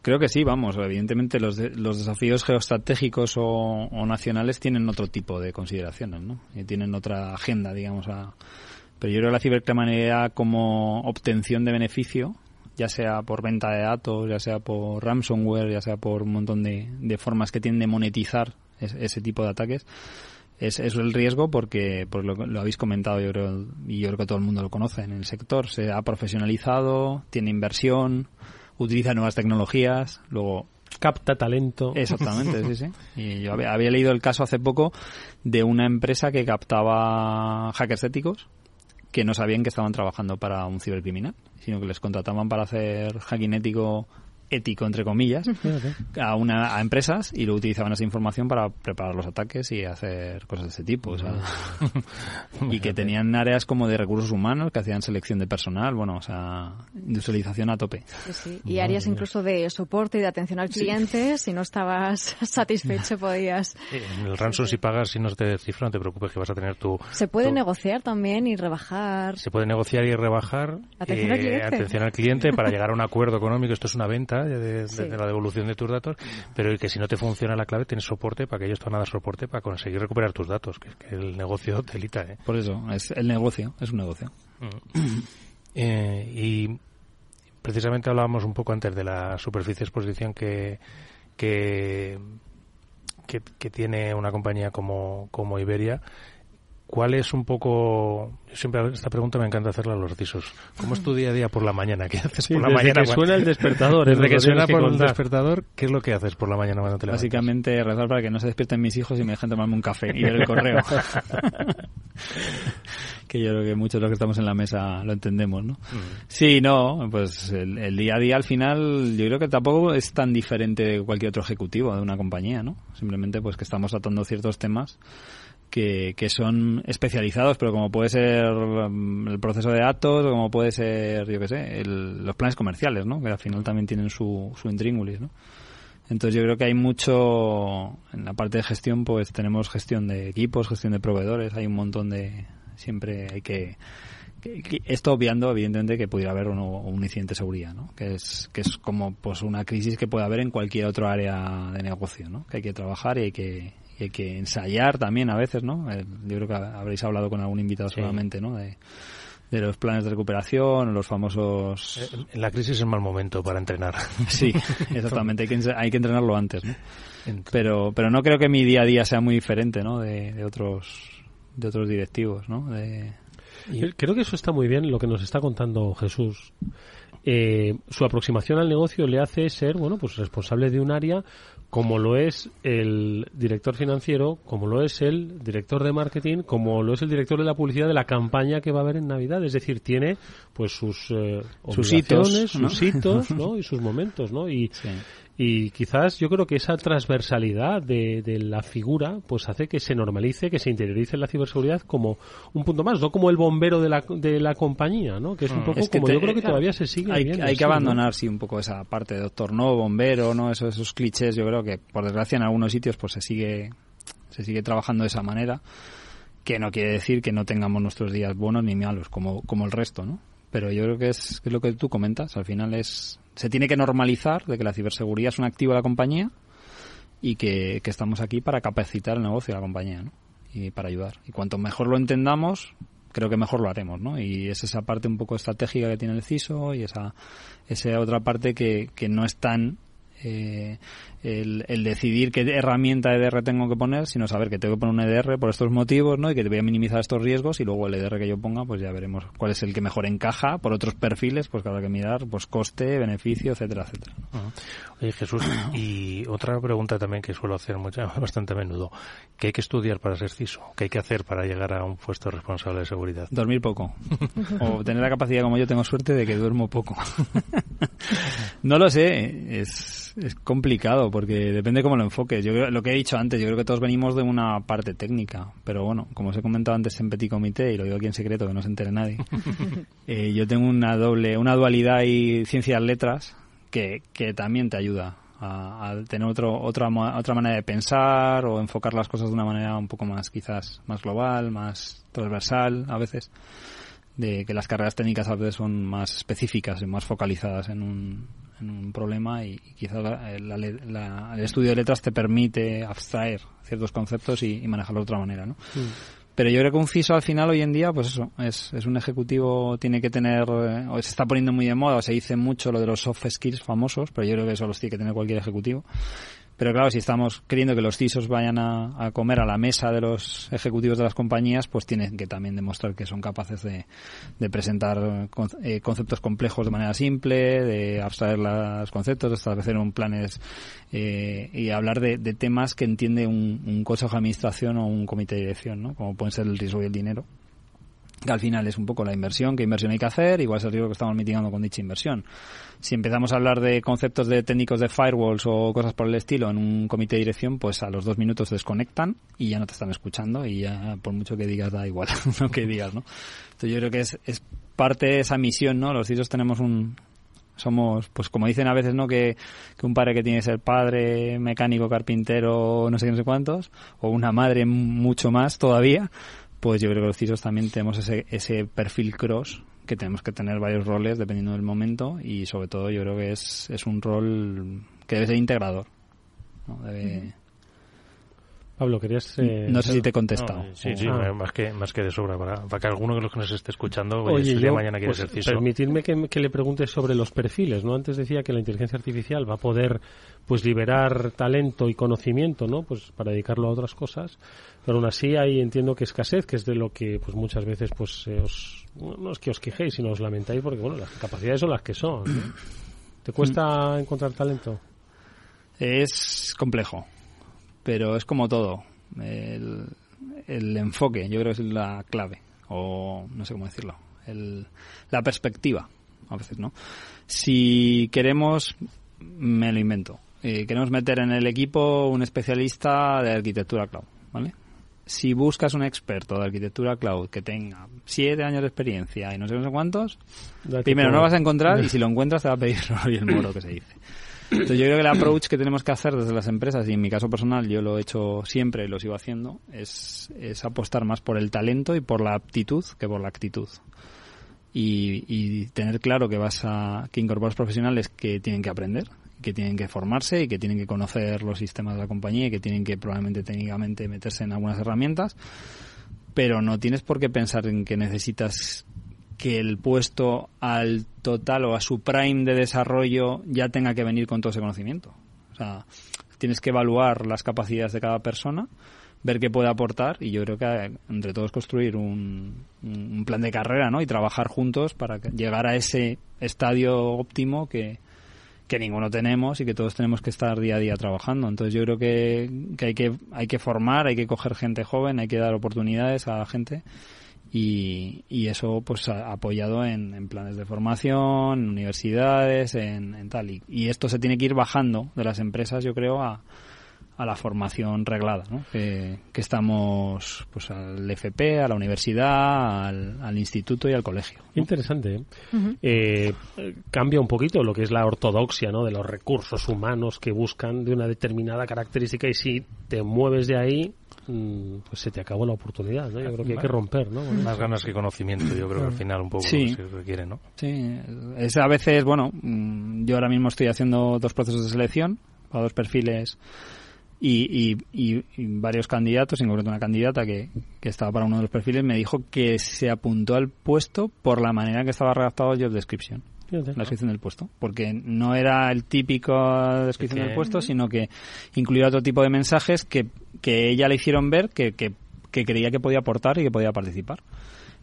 creo que sí, vamos. Evidentemente los, de- los desafíos geoestratégicos o, nacionales tienen otro tipo de consideraciones, ¿no? Y tienen otra agenda, digamos. A... Pero yo creo que la cibercriminalidad como obtención de beneficio, ya sea por venta de datos, ya sea por ransomware, ya sea por un montón de, de formas que tienen de monetizar es- ese tipo de ataques, es, es el riesgo porque pues lo, lo habéis comentado yo creo y yo creo que todo el mundo lo conoce en el sector se ha profesionalizado tiene inversión utiliza nuevas tecnologías luego Capta talento. exactamente sí sí y yo había, había leído el caso hace poco de una empresa que captaba hackers éticos que no sabían que estaban trabajando para un cibercriminal sino que les contrataban para hacer hacking ético ético entre comillas a una a empresas y lo utilizaban esa información para preparar los ataques y hacer cosas de ese tipo o sea, y que tenían áreas como de recursos humanos que hacían selección de personal bueno o sea industrialización a tope Sí, sí. Y áreas incluso de soporte y de atención al cliente. Si no estabas satisfecho, podías. En el ransom si pagas, si no te descifra, no te preocupes que vas a tener tu... Se puede tu- negociar también y rebajar. Se puede negociar y rebajar Atención al cliente. atención al cliente para llegar a un acuerdo económico. Esto es una venta de, de- Sí. de la devolución de tus datos, pero que si no te funciona la clave, tienes soporte para que ellos te van a dar soporte para conseguir recuperar tus datos, que es que el negocio telita, ¿eh? por eso es el negocio es un negocio Eh, y precisamente hablábamos un poco antes de la superficie de exposición que, que, que, que tiene una compañía como, como Iberia. ¿Cuál es un poco... Siempre esta pregunta me encanta hacerla a los CISOs. ¿Cómo es tu día a día por la mañana? ¿Qué haces por la desde mañana? que suena el despertador. Desde que que suena que por el despertador, ¿qué es lo que haces por la mañana cuando te levantas? Básicamente rezar para que no se despierten mis hijos y me dejen tomarme un café y ver el correo. que yo creo que muchos de los que estamos en la mesa lo entendemos, ¿no? Sí, no, pues el, el día a día al final yo creo que tampoco es tan diferente de cualquier otro ejecutivo de una compañía, ¿no? Simplemente pues que estamos tratando ciertos temas que, que son especializados, pero como puede ser mm, el proceso de datos, o como puede ser, yo qué sé, el- los planes comerciales, ¿no? Que al final también tienen su, su intríngulis, ¿no? Entonces yo creo que hay mucho, en la parte de gestión, pues tenemos gestión de equipos, gestión de proveedores, hay un montón de, siempre hay que, esto obviando evidentemente que pudiera haber uno- un incidente de seguridad, ¿no? Que es, que es como pues una crisis que puede haber en cualquier otro área de negocio, ¿no? Que hay que trabajar y hay que, y hay que ensayar también a veces, ¿no? Eh, Yo creo que habréis hablado con algún invitado seguramente, ¿no? De, de los planes de recuperación, los famosos En la crisis es mal momento para entrenar. Sí, exactamente. Hay que, hay que entrenarlo antes, ¿no? Pero, pero no creo que mi día a día sea muy diferente, ¿no? De, de otros, de otros directivos, ¿no? De, Eh, Creo que eso está muy bien lo que nos está contando Jesús. Eh, su aproximación al negocio le hace ser, bueno, pues responsable de un área como lo es el director financiero, como lo es el director de marketing, como lo es el director de la publicidad de la campaña que va a haber en Navidad. Es decir, tiene pues sus eh, Sus hitos, sus hitos, ¿no? Y sus momentos, ¿no? Y, y quizás yo creo que esa transversalidad de, de la figura pues hace que se normalice, que se interiorice la ciberseguridad como un punto más, no como el bombero de la, de la compañía, ¿no? Que es un poco Mm. Es que como te- yo creo que todavía se sigue hay, viendo hay que ¿no? abandonar, sí, un poco esa parte de doctor no, bombero, ¿no? Esos, esos clichés, yo creo que, por desgracia, en algunos sitios pues se sigue, se sigue trabajando de esa manera, que no quiere decir que no tengamos nuestros días buenos ni malos, como, como el resto, ¿no? Pero yo creo que es, que es lo que tú comentas, al final es, se tiene que normalizar de que la ciberseguridad es un activo de la compañía y que, que estamos aquí para capacitar el negocio de la compañía, ¿no? Y para ayudar. Y cuanto mejor lo entendamos, creo que mejor lo haremos, ¿no? Y es esa parte un poco estratégica que tiene el CISO y esa, esa otra parte que, que no es tan eh, el, el decidir qué herramienta EDR tengo que poner, sino saber que tengo que poner un EDR por estos motivos, ¿no? Y que voy a minimizar estos riesgos y luego el EDR que yo ponga, pues ya veremos cuál es el que mejor encaja por otros perfiles, pues que habrá que mirar, pues coste, beneficio, etcétera, etcétera. Oye, Jesús, y otra pregunta también que suelo hacer mucha, bastante a menudo. ¿Qué hay que estudiar para ser CISO? ¿Qué hay que hacer para llegar a un puesto responsable de seguridad? Dormir poco. o tener la capacidad, como yo tengo suerte, de que duermo poco. no lo sé, es, es complicado porque depende cómo lo enfoques. Yo creo, lo que he dicho antes, yo creo que todos venimos de una parte técnica, pero bueno, como os he comentado antes en Petit Comité, y lo digo aquí en secreto, que no se entere nadie, eh, yo tengo una doble, una dualidad y ciencias letras que, que también te ayuda a, a tener otro, otra, otra manera de pensar o enfocar las cosas de una manera un poco más, quizás, más global, más transversal a veces de que las carreras técnicas a veces son más específicas y más focalizadas en un, en un problema y, y quizás la- la le- la- el estudio de letras te permite abstraer ciertos conceptos y, y manejarlo de otra manera, ¿no? Pero yo creo que un CISO al final hoy en día, pues eso, es, es un ejecutivo, tiene que tener, eh, o se está poniendo muy de moda, o se dice mucho lo de los soft skills famosos, pero yo creo que eso los tiene que tener cualquier ejecutivo. Pero claro, si estamos queriendo que los CISOs vayan a, comer a la mesa de los ejecutivos de las compañías, pues tienen que también demostrar que son capaces de, presentar eh, eh, conceptos complejos de manera simple, de abstraer los conceptos, de establecer un planes eh, y hablar de, de temas que entiende un, un consejo de administración o un comité de dirección, ¿no? Como pueden ser el riesgo y el dinero que al final es un poco la inversión, qué inversión hay que hacer, igual es el riesgo que estamos mitigando con dicha inversión. Si empezamos a hablar de conceptos de técnicos de firewalls o cosas por el estilo en un comité de dirección, pues a los dos minutos desconectan y ya no te están escuchando y ya por mucho que digas da igual lo que digas, ¿no? Entonces yo creo que es, es parte de esa misión, ¿no? Los CISOs tenemos un, somos, pues como dicen a veces, ¿no? Que, que un padre que tiene que ser padre, mecánico, carpintero, no sé qué, no sé cuántos, o una madre mucho más todavía, pues yo creo que los CISOs también tenemos ese, ese perfil cross que tenemos que tener varios roles dependiendo del momento y sobre todo yo creo que es, es un rol que debe ser integrador. ¿no? Debe, Pablo, querías. Eh, no sé si te he contestado. sí, sí, ah. más, que, más que de sobra. Para, para que alguno de los que nos esté escuchando, oye, yo, mañana quiere pues, ser Permitidme que, que, le pregunte sobre los perfiles, ¿no? Antes decía que la inteligencia artificial va a poder pues liberar talento y conocimiento, ¿no? Pues para dedicarlo a otras cosas. Pero aún así ahí entiendo que escasez, que es de lo que pues muchas veces pues eh, os, no es que os quejéis, sino os lamentáis porque, bueno, las capacidades son las que son. ¿Te cuesta encontrar talento? Es complejo, pero es como todo el, el enfoque, yo creo que es la clave, o no sé cómo decirlo, el, la perspectiva, a veces, ¿no? Si queremos, me lo invento, eh, queremos meter en el equipo un especialista de arquitectura cloud, ¿vale? Si buscas un experto de arquitectura cloud que tenga siete años de experiencia y no sé, no sé cuántos, primero no vas a encontrar y si lo encuentras te va a pedir el moro que se dice. Entonces yo creo que el approach que tenemos que hacer desde las empresas, y en mi caso personal yo lo he hecho siempre y lo sigo haciendo, es, es apostar más por el talento y por la aptitud que por la actitud. Y, y tener claro que vas a que incorporas profesionales que tienen que aprender, que tienen que formarse y que tienen que conocer los sistemas de la compañía y que tienen que probablemente técnicamente meterse en algunas herramientas, pero no tienes por qué pensar en que necesitas que el puesto al total o a su prime de desarrollo ya tenga que venir con todo ese conocimiento. O sea, tienes que evaluar las capacidades de cada persona, ver qué puede aportar y yo creo que entre todos construir un, un plan de carrera ¿no? y trabajar juntos para llegar a ese estadio óptimo que, que ninguno tenemos y que todos tenemos que estar día a día trabajando. Entonces yo creo que, que, hay que hay que formar, hay que coger gente joven, hay que dar oportunidades a la gente y, y eso pues apoyado en, en, planes de formación, en universidades, en, en tal. Y, y, esto se tiene que ir bajando de las empresas, yo creo, a, a la formación reglada, ¿no? que, que, estamos pues al FP, a la universidad, al, al instituto y al colegio. Interesante. ¿eh? eh, cambia un poquito lo que es la ortodoxia ¿no? de los recursos humanos que buscan de una determinada característica y si te mueves de ahí Mm, pues se te acabó la oportunidad, ¿no? Yo creo que hay que romper, ¿no? Más ganas que conocimiento, yo creo que al final un poco se requiere, ¿no? Sí, es a veces, bueno, mm, yo ahora mismo estoy haciendo dos procesos de selección para dos perfiles y, y, varios candidatos, en concreto una candidata que, que, estaba para uno de los perfiles, me dijo que se apuntó al puesto por la manera en que estaba redactado el job description. La descripción del puesto, porque no era el típico descripción del puesto, sino que incluía otro tipo de mensajes que, que ella le hicieron ver que, que, que creía que podía aportar y que podía participar.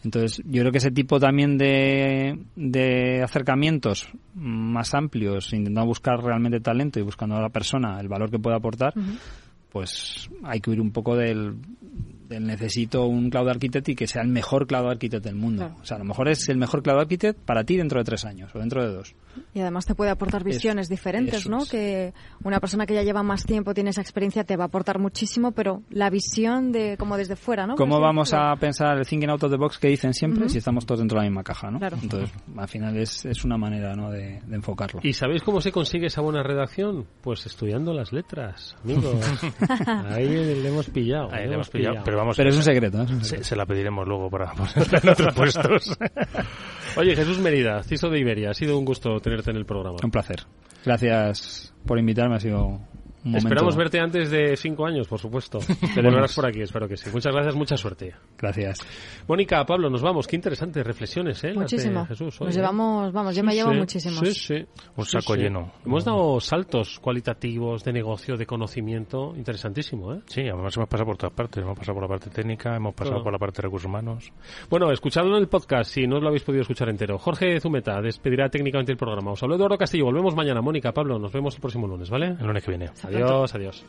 Entonces, yo creo que ese tipo también de, de acercamientos más amplios, intentando buscar realmente talento y buscando a la persona el valor que puede aportar, pues hay que huir un poco del, necesito un cloud architect y que sea el mejor cloud architect del mundo. O sea, a lo mejor es el mejor cloud architect para ti dentro de tres años o dentro de dos. Y además te puede aportar visiones diferentes, ¿no? Que una persona que ya lleva más tiempo, tiene esa experiencia, te va a aportar muchísimo, pero la visión de como desde fuera, ¿no? ¿Cómo vamos a pensar el thinking out of the box que dicen siempre si estamos todos dentro de la misma caja, ¿no? Entonces, al final es, es una manera, ¿no? De, enfocarlo. ¿Y sabéis cómo se consigue esa buena redacción? Pues estudiando las letras, amigos. Ahí le hemos pillado. Ahí le hemos pillado. Pero, vamos, pero es un secreto. ¿eh? Se, la pediremos luego para ponerla en otros puestos. Oye, Jesús Merida, CISO de Iberia, ha sido un gusto tenerte en el programa. Un placer. Gracias por invitarme, ha sido Esperamos verte antes de cinco años, por supuesto. Te volverás por aquí, espero que sí. Muchas gracias, mucha suerte. Gracias. Mónica, Pablo, nos vamos. Qué interesantes reflexiones, ¿eh? Muchísimo. Jesús, nos ¿eh? llevamos, vamos, yo me llevo muchísimos. Sí, sí. Un saco lleno. Hemos dado saltos cualitativos de negocio, de conocimiento, interesantísimo, ¿eh? Sí, además hemos pasado por todas partes. Hemos pasado por la parte técnica, hemos pasado por la parte de recursos humanos. Bueno, escuchadlo en el podcast si no os lo habéis podido escuchar entero. Jorge Zumeta despedirá técnicamente el programa. Os hablo Eduardo Castillo. Volvemos mañana. Mónica, Pablo, nos vemos el próximo lunes, ¿vale? El lunes que viene. Adiós, adiós.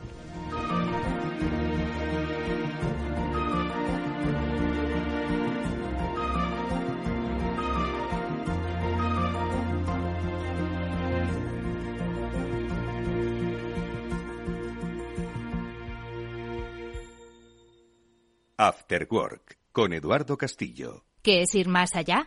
After Work con Eduardo Castillo. ¿Qué es ir más allá?